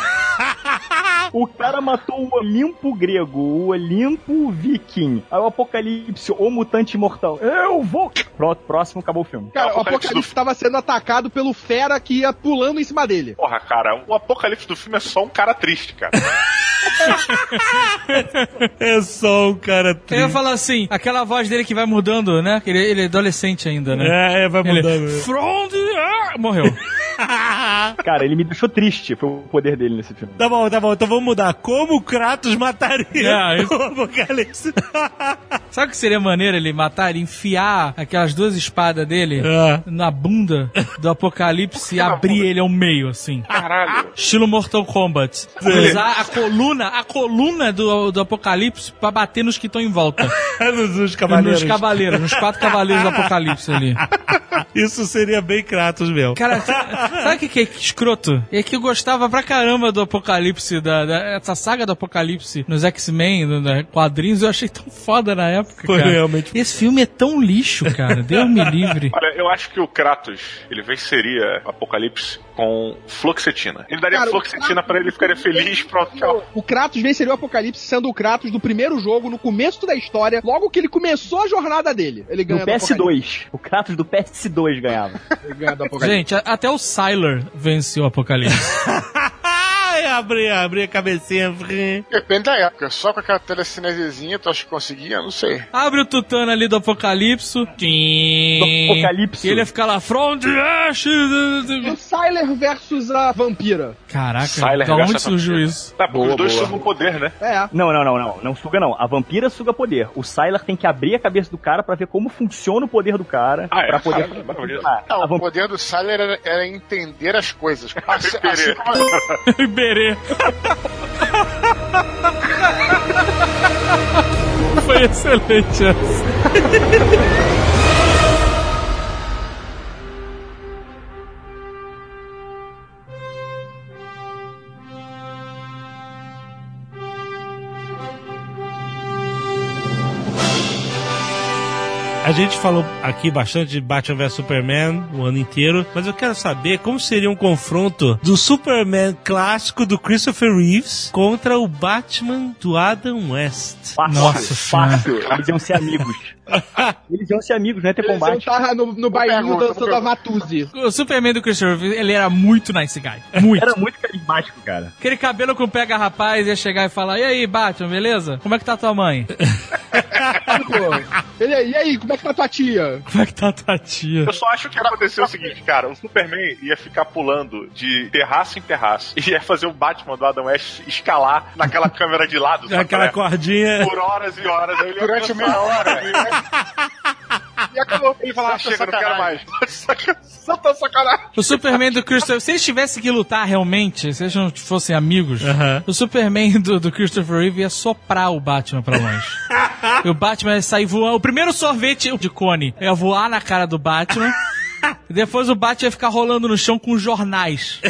O cara matou o Olimpo grego, o Olimpo viking. Aí o Apocalipse, o mutante imortal. Eu vou. Pronto, próximo, acabou o filme. Cara, o Apocalipse tava sendo atacado pelo fera que ia pulando em cima dele. Porra, cara, o apocalipse do filme é só um cara triste, cara. É só um cara Eu ia triste. falar assim, aquela voz dele que vai mudando, né? Ele, ele é adolescente ainda, né? É, é, vai Ele, mudando. From the... ah, morreu. Cara, ele me deixou triste. Foi o poder dele nesse filme. Tá bom, tá bom. Então vamos mudar. Como o Kratos mataria É, o Apocalipse? Sabe o que seria maneiro ele matar, ele enfiar aquelas duas espadas dele É. na bunda do Apocalipse e abrir ele ao meio, assim. Caralho. Estilo Mortal Kombat. Usar a coluna, a coluna do, do Apocalipse pra bater nos que estão em volta. nos, nos cavaleiros. Nos cavaleiros, nos quatro cavaleiros do Apocalipse ali. Isso seria bem Kratos mesmo. Cara, sa- sabe o que, que é escroto? É que eu gostava pra caramba do Apocalipse, da, da- essa saga do Apocalipse nos X-Men, no- nos quadrinhos, eu achei tão foda na época, Foi cara. realmente. Esse filme é tão lixo, cara. Deus me livre. Olha, eu acho que o Kratos, ele venceria o Apocalipse com fluoxetina. Ele daria Cara, fluoxetina pra ele, ficaria feliz, pronto, tchau. O Kratos venceria o Apocalipse sendo o Kratos do primeiro jogo, no começo da história, logo que ele começou a jornada dele. Ele ganha do Apocalipse. PS2. O Kratos do PS2 ganhava. Ele ganha do Apocalipse. Gente, até o Sylar venceu o Apocalipse. Ai, abri, abri a cabecinha. Depende da época. Só com aquela telecinesezinha, tu acha que conseguia? Não sei. Abre o tutano ali do Apocalipse. Do Apocalipse. E ele ia ficar lá, From the Ashes. O Sylar versus a vampira. Caraca, Sylar da versus onde a surgiu vampira. isso? Tá, Boa, os dois boa. sugam poder, né? É. Não, não, não, não. Não suga, não. A vampira suga poder. O Sylar tem que abrir a cabeça do cara pra ver como funciona o poder do cara. Ah, é? pra poder. Maravilhoso. Ah, Não, a o poder do Sylar era, era entender as coisas. Assim, assim Iberê. Foi excelente essa. A gente falou aqui bastante de Batman vs Superman o ano inteiro, mas eu quero saber como seria um confronto do Superman clássico do Christopher Reeves contra o Batman do Adam West. Fácil, Nossa fácil. Eles iam ser amigos. Eles iam ser amigos, ia ter Eles iam combate. estar no, no bailinho pergunta, dançando uma a Matuzi. O Superman do Christopher ele era muito nice guy. Muito. Era muito carismático, cara. Aquele cabelo com pega rapaz ia chegar e falar: E aí, Batman, beleza? Como é que tá tua mãe? Ele, e aí, como é que tá tua tia? Como é que tá tua tia? Eu só acho que aconteceu o seguinte, cara, o Superman ia ficar pulando de terraço em terraço e ia fazer o Batman do Adam West escalar naquela câmera de lado, sabe? Aquela É, cordinha. Por horas e horas. Aí ele ia Durante meia hora. E acabou. Ele falava, ah, chega, não quero mais. sacanagem. Santa sacanagem. O Superman do Christopher... Se eles tivessem que lutar realmente, se eles não fossem amigos, o Superman do, do Christopher Reeve ia soprar o Batman pra longe. e o Batman ia sair voando. O primeiro sorvete de cone ia voar na cara do Batman. e depois o Batman ia ficar rolando no chão com jornais.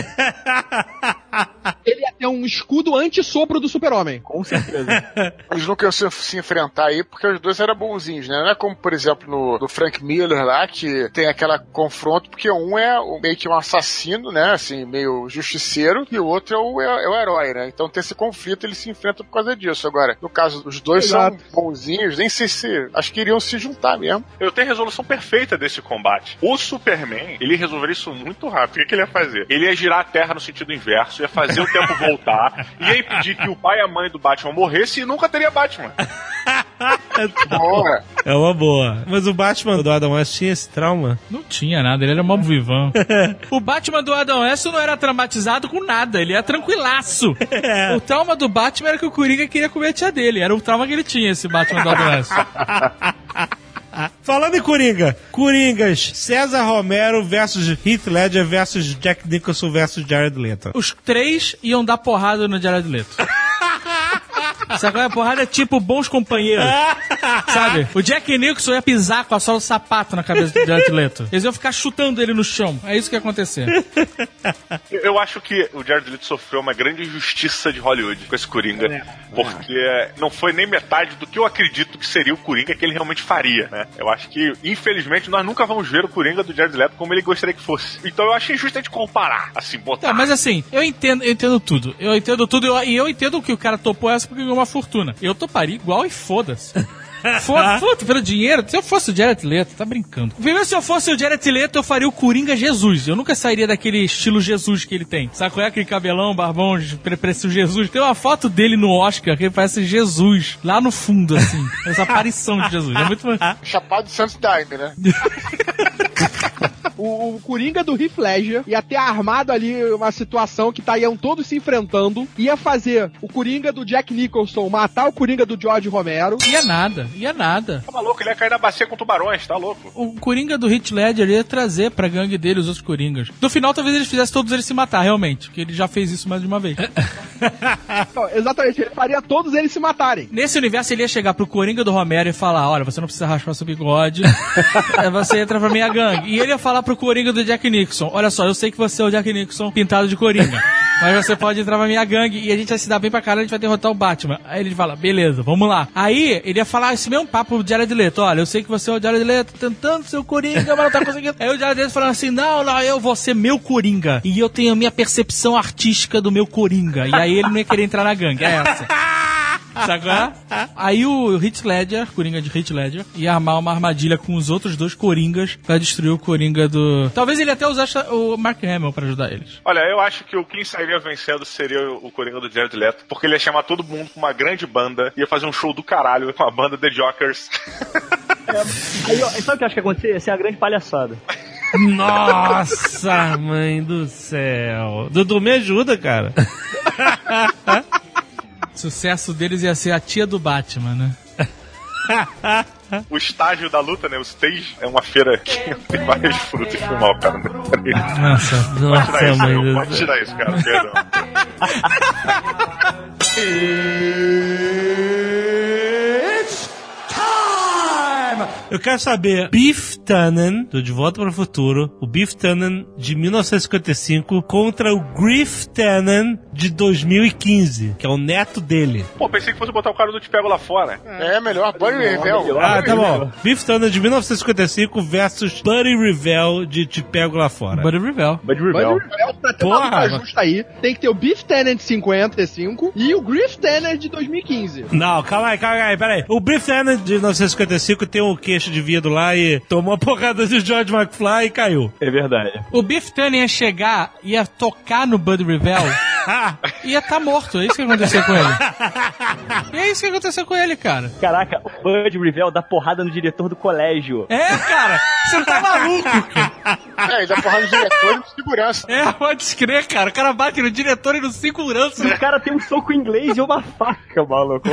Ele ia ter um escudo anti-sopro do super-homem. Com certeza. Eles nunca iam se, se enfrentar aí porque os dois eram bonzinhos, né? Não é como, por exemplo, no, no Frank Miller lá, que tem aquela confronto, porque um é meio que um assassino, né? Assim, meio justiceiro, e o outro é o, é, é o herói, né? Então tem esse conflito, eles se enfrentam por causa disso. Agora, no caso, os dois Exato. são bonzinhos, nem sei se. Acho que iriam se juntar mesmo. Eu tenho a resolução perfeita desse combate. O Superman, ele resolveria isso muito rápido. O que, que ele ia fazer? Ele ia girar a Terra no sentido inverso, ia fazer o tempo voltar, ia impedir que o pai e a mãe do Batman morressem e nunca teria Batman. Boa. É uma boa. Mas o Batman do Adam West tinha esse trauma? Não tinha nada, ele era mó vivão. o Batman do Adam West não era traumatizado com nada, ele era tranquilaço. O trauma do Batman era que o Coringa queria comer a tia dele. Era o trauma que ele tinha, esse Batman do Adam West. Falando em Coringa, Coringas, César Romero versus Heath Ledger versus Jack Nicholson versus Jared Leto. Os três iam dar porrada no Jared Leto. Sabe é a porrada? É tipo bons companheiros. Sabe? O Jack Nicholson ia pisar com a sola do sapato na cabeça do Jared Leto. Eles iam ficar chutando ele no chão. É isso que ia acontecer. Eu- acho que o Jared Leto sofreu uma grande injustiça de Hollywood com esse Coringa, porque não foi nem metade do que eu acredito que seria o Coringa que ele realmente faria, né? Eu acho que, infelizmente, nós nunca vamos ver o Coringa do Jared Leto como ele gostaria que fosse. Então eu acho injusto a gente comparar, assim, botar. Tá, mas assim, eu entendo, eu entendo tudo. Eu entendo tudo e eu, e eu entendo que o cara topou essa porque ganhou uma fortuna. Eu toparia igual e foda-se. Foda, foda pelo dinheiro. Se eu fosse o Jared Leto, tá brincando. Primeiro, se eu fosse o Jared Leto, eu faria o Coringa Jesus. Eu nunca sairia daquele estilo Jesus que ele tem. Sabe qual é aquele cabelão, barbão, parece o Jesus? Tem uma foto dele no Oscar que ele parece Jesus, lá no fundo, assim. Essa aparição de Jesus. É muito... Chapado de Santos Daime, né? O, o Coringa do Heath Ledger ia ter armado ali uma situação que tá, iam todos se enfrentando, ia fazer o Coringa do Jack Nicholson matar o Coringa do George Romero. Ia nada, ia nada. Tá maluco, ele ia cair na bacia com tubarões, tá louco? O Coringa do Hit Ledger ia trazer pra gangue dele os outros Coringas. No final, talvez eles fizessem todos eles se matar, realmente. Porque ele já fez isso mais de uma vez. Não, exatamente, ele faria todos eles se matarem. Nesse universo, ele ia chegar pro Coringa do Romero e falar: Olha, você não precisa raspar seu bigode, é, você entra pra minha gangue. E ele ia falar pro Coringa do Jack Nixon: Olha só, eu sei que você é o Jack Nixon pintado de Coringa. Mas você pode entrar pra minha gangue e a gente vai se dar bem pra caralho, a gente vai derrotar o Batman. Aí ele fala, beleza, vamos lá. Aí ele ia falar esse mesmo papo pro Jared Leto. Olha, eu sei que você é o Jared Leto tentando ser o Coringa, mas não tá conseguindo. Aí o Jared Leto falando assim, não, não, eu vou ser meu Coringa. E eu tenho a minha percepção artística do meu Coringa. E aí ele não ia querer entrar na gangue, é essa. Qual é? Aí o Heath Ledger, Coringa de Heath Ledger, ia armar uma armadilha com os outros dois Coringas pra destruir o Coringa do... Talvez ele até usasse o Mark Hamill pra ajudar eles. Olha, eu acho que o quem sairia vencendo seria o Coringa do Jared Leto, porque ele ia chamar todo mundo com uma grande banda, ia fazer um show do caralho com a banda The Jokers. Aí, ó, sabe o que eu acho que ia acontecer? Ia ser a grande palhaçada. Nossa, mãe do céu. Dudu, me ajuda, cara. O sucesso deles ia ser a tia do Batman, né? o estágio da luta, né? O stage é uma feira que tem várias frutas e foi mal, cara. Nossa, Pode nossa, tirar isso, meu. Pode tirar isso, cara. Perdão. Eu quero saber, Beef Tannen, do De Volta para o Futuro, o Beef Tannen de 1955 contra o Griff Tannen de 2015, que é o neto dele. Pô, pensei que fosse botar o cara do Te Pego lá fora. É, melhor. Buddy Revel. Ah, tá bom. Beef Tannen de 1955 versus Buddy Revell de Te Pego lá fora. Buddy Revell. Buddy Buddy Revell. Revell, pra ter Porra, uma justa aí, tem que ter o Beef Tanner de 55 e o Griff Tanner de 2015. Não, calma aí, calma aí, peraí. O Beef Tannen de 1955 tem um queixo de vidro lá e tomou uma porrada de George McFly e caiu. É verdade. O Biff Tannen ia chegar, ia tocar no Buddy Revell e ia estar morto. É isso que aconteceu com ele. E é isso que aconteceu com ele, cara. Caraca, o Buddy Revell dá porrada no diretor do colégio. É, cara. Você tá maluco, cara. É, e dá porrada no diretor e no segurança. É, pode crer, cara. O cara bate no diretor e no segurança. O cara tem um soco inglês e uma faca, maluco.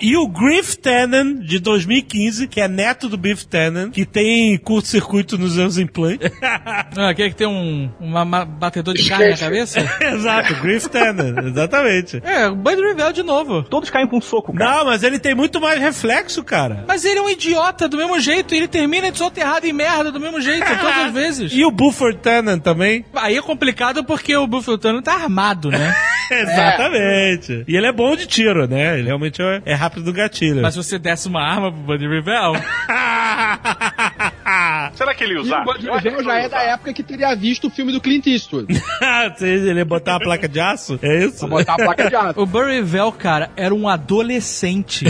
E o Griff Tannen, de 2015, que é neto do Biff Tannen, que tem curto-circuito nos seus implantes. Ah, aquele que tem um uma, uma batedor de carne na cabeça? Exato, Griff Tannen, exatamente. É, o Buddy Revell de novo. Todos caem com um soco, cara. Não, mas ele tem muito mais reflexo, cara. Mas ele é um idiota do mesmo jeito. e Ele termina desoterrado em merda do mesmo jeito, todas as vezes. E o Buford Tannen também. Aí é complicado porque o Buffalo Tannen tá armado, né? Exatamente. E ele é bom de tiro, né? Ele realmente é é rápido do gatilho. Mas se você desse uma arma pro Buddy Revell, Será que ele ia E usar? o Buddy Revell já é da época que teria visto o filme do Clint Eastwood. ele ia botar uma placa de aço? É isso? Botar a placa de aço. o Buddy Revell, cara, era um adolescente.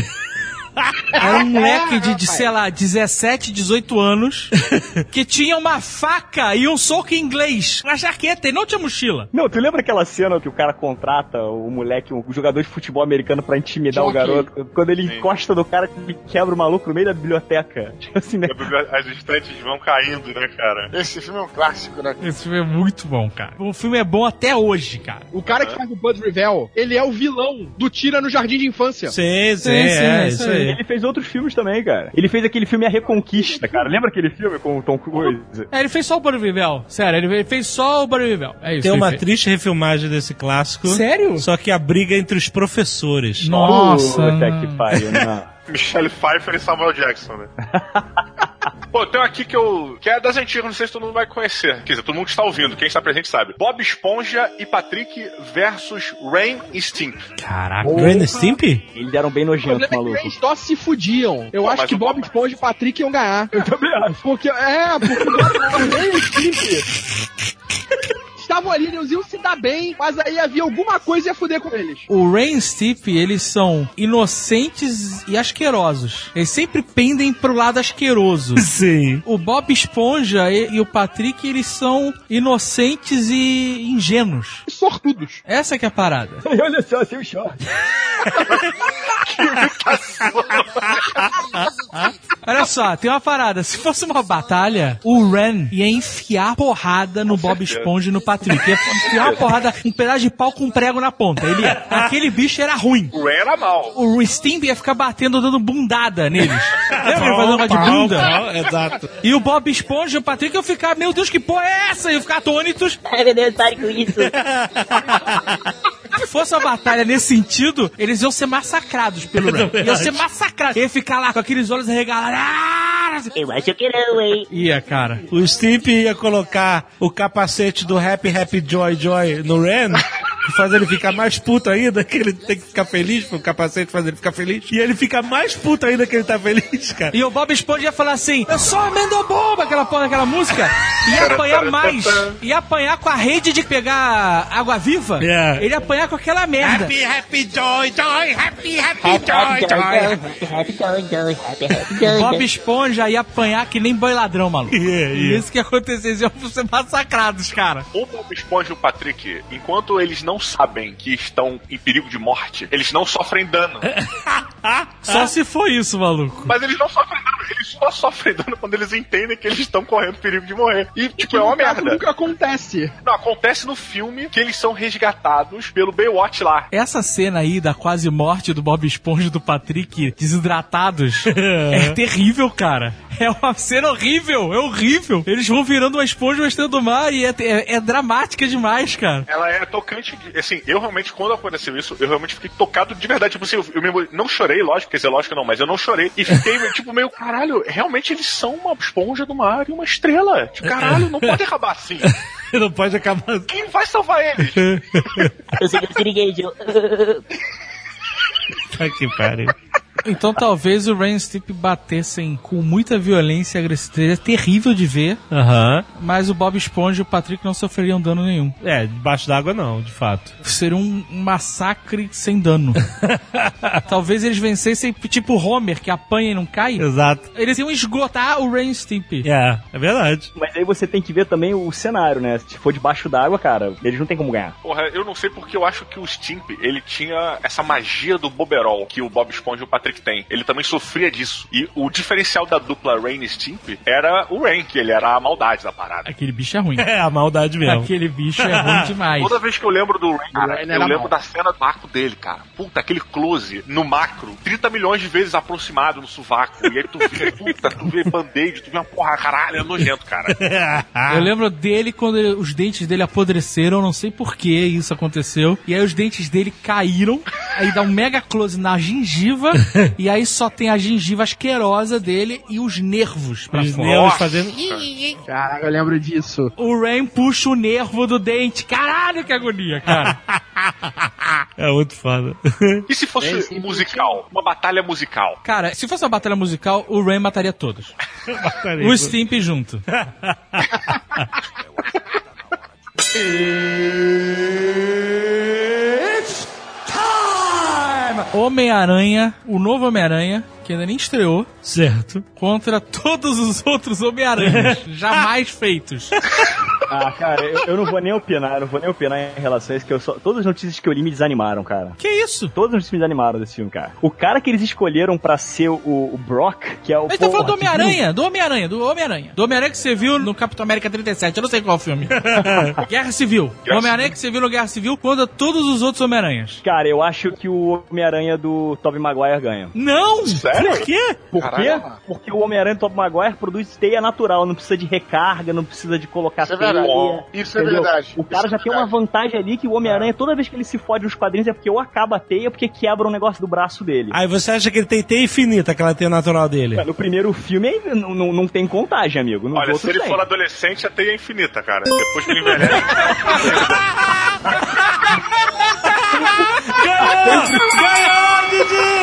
Era um moleque de, de, sei lá, 17, 18 anos, que tinha uma faca e um soco em inglês na jaqueta e não tinha mochila. Não, tu lembra aquela cena que o cara contrata o moleque, o jogador de futebol americano pra intimidar o Jockey. garoto? Quando ele encosta no cara e quebra o maluco no meio da biblioteca. Tipo assim, né? As estantes vão caindo, né, cara? Esse filme é um clássico, né? Esse filme é muito bom, cara. O filme é bom até hoje, cara. O cara que faz o Buddy Revell, ele é o vilão do Tira no Jardim de Infância. Sim, sim, Sim, sim, é é isso isso aí. Ele fez outros filmes também, cara. Ele fez aquele filme A Reconquista, cara. Lembra aquele filme com o Tom Cruise? É, ele fez só o Barry Vivel. Sério, ele fez só o Barry Vivel. É isso. Tem uma ele fez. triste refilmagem desse clássico. Sério? Só que a briga entre os professores. Nossa. Puta que pariu, não. Michelle Pfeiffer e Samuel Jackson, né? Pô, tem um aqui que eu. que é das antigas, não sei se todo mundo vai conhecer. Quer dizer, todo mundo que está ouvindo, quem está presente sabe. Bob Esponja e Patrick versus Rain e Stimp. Caraca. Ren e Stimpy? Eles eram bem O nojentos, problema é maluco. eles só se fudiam. Eu Pô, acho que Bob Esponja e Patrick iam ganhar. Eu também acho. Porque, é, porque nem o Skip estavam ali, eles iam se dar bem, mas aí havia alguma coisa que ia fuder com eles. O Rain e Stipe, eles são inocentes e asquerosos. Eles sempre pendem pro lado asqueroso. Sim. O Bob Esponja e, e o Patrick, eles são inocentes e ingênuos. Sortudos. Essa que é a parada. E olha só, seu short. Olha só, tem uma parada. Se fosse uma batalha, o Ren ia enfiar porrada no Bob. Esponja e no Patrick. Ia enfiar uma porrada, um pedaço de pau com um prego na ponta. Ele ia. Aquele bicho era ruim. O Ray era mal. O Stimp ia ficar batendo, dando bundada neles. Lembra ele fazendo uma de bunda? pau, Exato. E o Bob Esponja e o Patrick iam ficar, meu Deus, que porra é essa? Iam ficar atônitos. Ai, meu Deus, pare com isso. Se fosse uma batalha nesse sentido, eles iam ser massacrados pelo Ren. Iam ser massacrados. Ia ficar lá com aqueles olhos arregalados. Ah! Eu acho que não, hein? Ia, cara. O Stimp ia colocar o capacete do Happy Happy Joy Joy no Ren e fazer ele ficar mais puto ainda, que ele tem que ficar feliz, porque o capacete faz ele ficar feliz. E ele fica mais puto ainda que ele tá feliz, cara. E o Bob Esponja ia falar assim: Eu sou amendo bomba, aquela porra daquela música. Ia apanhar mais. Ia apanhar com a rede de pegar água viva. Yeah. Ele ia apanhar com aquela merda. Happy Happy Joy Joy, Happy Happy Joy joy, happy, happy, joy, joy, happy, happy, joy, Bob. Esponja ia apanhar que nem boi ladrão, maluco. Yeah, E yeah. isso que ia acontecer, eles iam ser massacrados, cara. O Bob Esponja e o Patrick, enquanto eles não sabem que estão em perigo de morte, eles não sofrem dano. Só se for isso, maluco. Mas eles não sofrem dano, eles só sofrem dano quando eles entendem que eles estão correndo perigo de morrer. E, tipo, é uma no caso, merda. nunca acontece. Não, acontece no filme que eles são resgatados pelo Baywatch lá. Essa cena aí da quase morte do Bob Esponja e do Patrick desidratados é terrível, cara. É uma cena horrível, é horrível. Eles vão virando uma esponja uma estrela do mar e é, é- é dramática demais, cara. Ela é tocante, de- assim, eu realmente, quando aconteceu isso, eu realmente fiquei tocado de verdade. Tipo assim, eu, eu me- não chorei, lógico, quer dizer, lógico que não, mas eu não chorei. E fiquei, tipo, meio, caralho, realmente eles são uma esponja do mar e uma estrela. Tipo, caralho, não pode acabar assim. Não pode acabar. Quem vai salvar eles? Eu sei que eu siriguejo. Tá que pariu. Então talvez o Rain Stipp batessem com muita violência e agressividade. É terrível de ver, Aham. mas o Bob Esponja e o Patrick não sofreriam dano nenhum. É, debaixo d'água não, de fato. Seria um massacre sem dano. talvez eles vencessem tipo Homer, que apanha e não cai. Exato. Eles iam esgotar o Rain Stimpy. É, é verdade. Mas aí você tem que ver também o cenário, né? Se for debaixo d'água, cara, eles não tem como ganhar. Porra, eu não sei porque eu acho que o Stimp, ele tinha essa magia do Boberol que o Bob Esponja e o Patrick tem. Ele também sofria disso. E o diferencial da dupla Rain e Stimp era o Rain, que ele era a maldade da parada. Aquele bicho é ruim. É, a maldade mesmo. Aquele bicho é ruim demais. Toda vez que eu lembro do Rain, cara, Rain eu lembro mal. da cena do arco dele, cara. Puta, aquele close no macro, 30 milhões de vezes aproximado no sovaco. E aí tu vê, puta, tu vê band-aid, tu vê uma porra, caralho, é nojento, cara. Eu lembro dele quando ele- os dentes dele apodreceram, não sei por que isso aconteceu. E aí os dentes dele caíram, aí dá um mega close na gengiva, e aí só tem a gengiva asquerosa dele e os nervos pra Os fora. nervos fazendo. Caraca, eu lembro disso. O Rain puxa o nervo do dente. Caralho, que agonia, cara. É muito foda. E se fosse É, um musical? Uma batalha musical? Cara, se fosse uma batalha musical, o Rain mataria todos. O Stimp junto. Homem-Aranha, o novo Homem-Aranha, que ainda nem estreou, Certo. contra todos os outros Homem-Aranhas jamais feitos. Ah, cara, eu, eu não vou nem opinar, eu não vou nem opinar em relação a isso, que eu só, todas as notícias que eu li me desanimaram, cara. Que isso? Todas as notícias me desanimaram desse filme, cara. O cara que eles escolheram pra ser o, o Brock, que é o. A gente tá falando do porra, Homem-Aranha, do Homem-Aranha, do Homem-Aranha. Do Homem-Aranha que você viu no Capitão América 37, eu não sei qual filme. Guerra Civil. Homem-Aranha que você viu no Guerra Civil contra todos os outros Homem-Aranhas. Cara, eu acho que o Homem-Aranha do Tobey Maguire ganha. Não! Sério? Por quê? Por Caralho, quê? Porque o Homem-Aranha Tobey Maguire produz teia natural, não precisa de recarga, não precisa de colocar Isso é teia. verdade. Isso é entendeu? verdade. O cara Isso já é tem uma vantagem ali que o Homem-Aranha, toda vez que ele se fode nos quadrinhos, é porque ou acaba a teia, ou porque quebra um negócio do braço dele. Aí você acha que ele tem teia infinita, aquela teia natural dele? No primeiro filme não, não, não tem contagem, amigo. Nos Olha, se ele tem. for adolescente, a teia é infinita, cara. Depois que ele envelhece. Ganhou! Ganhou,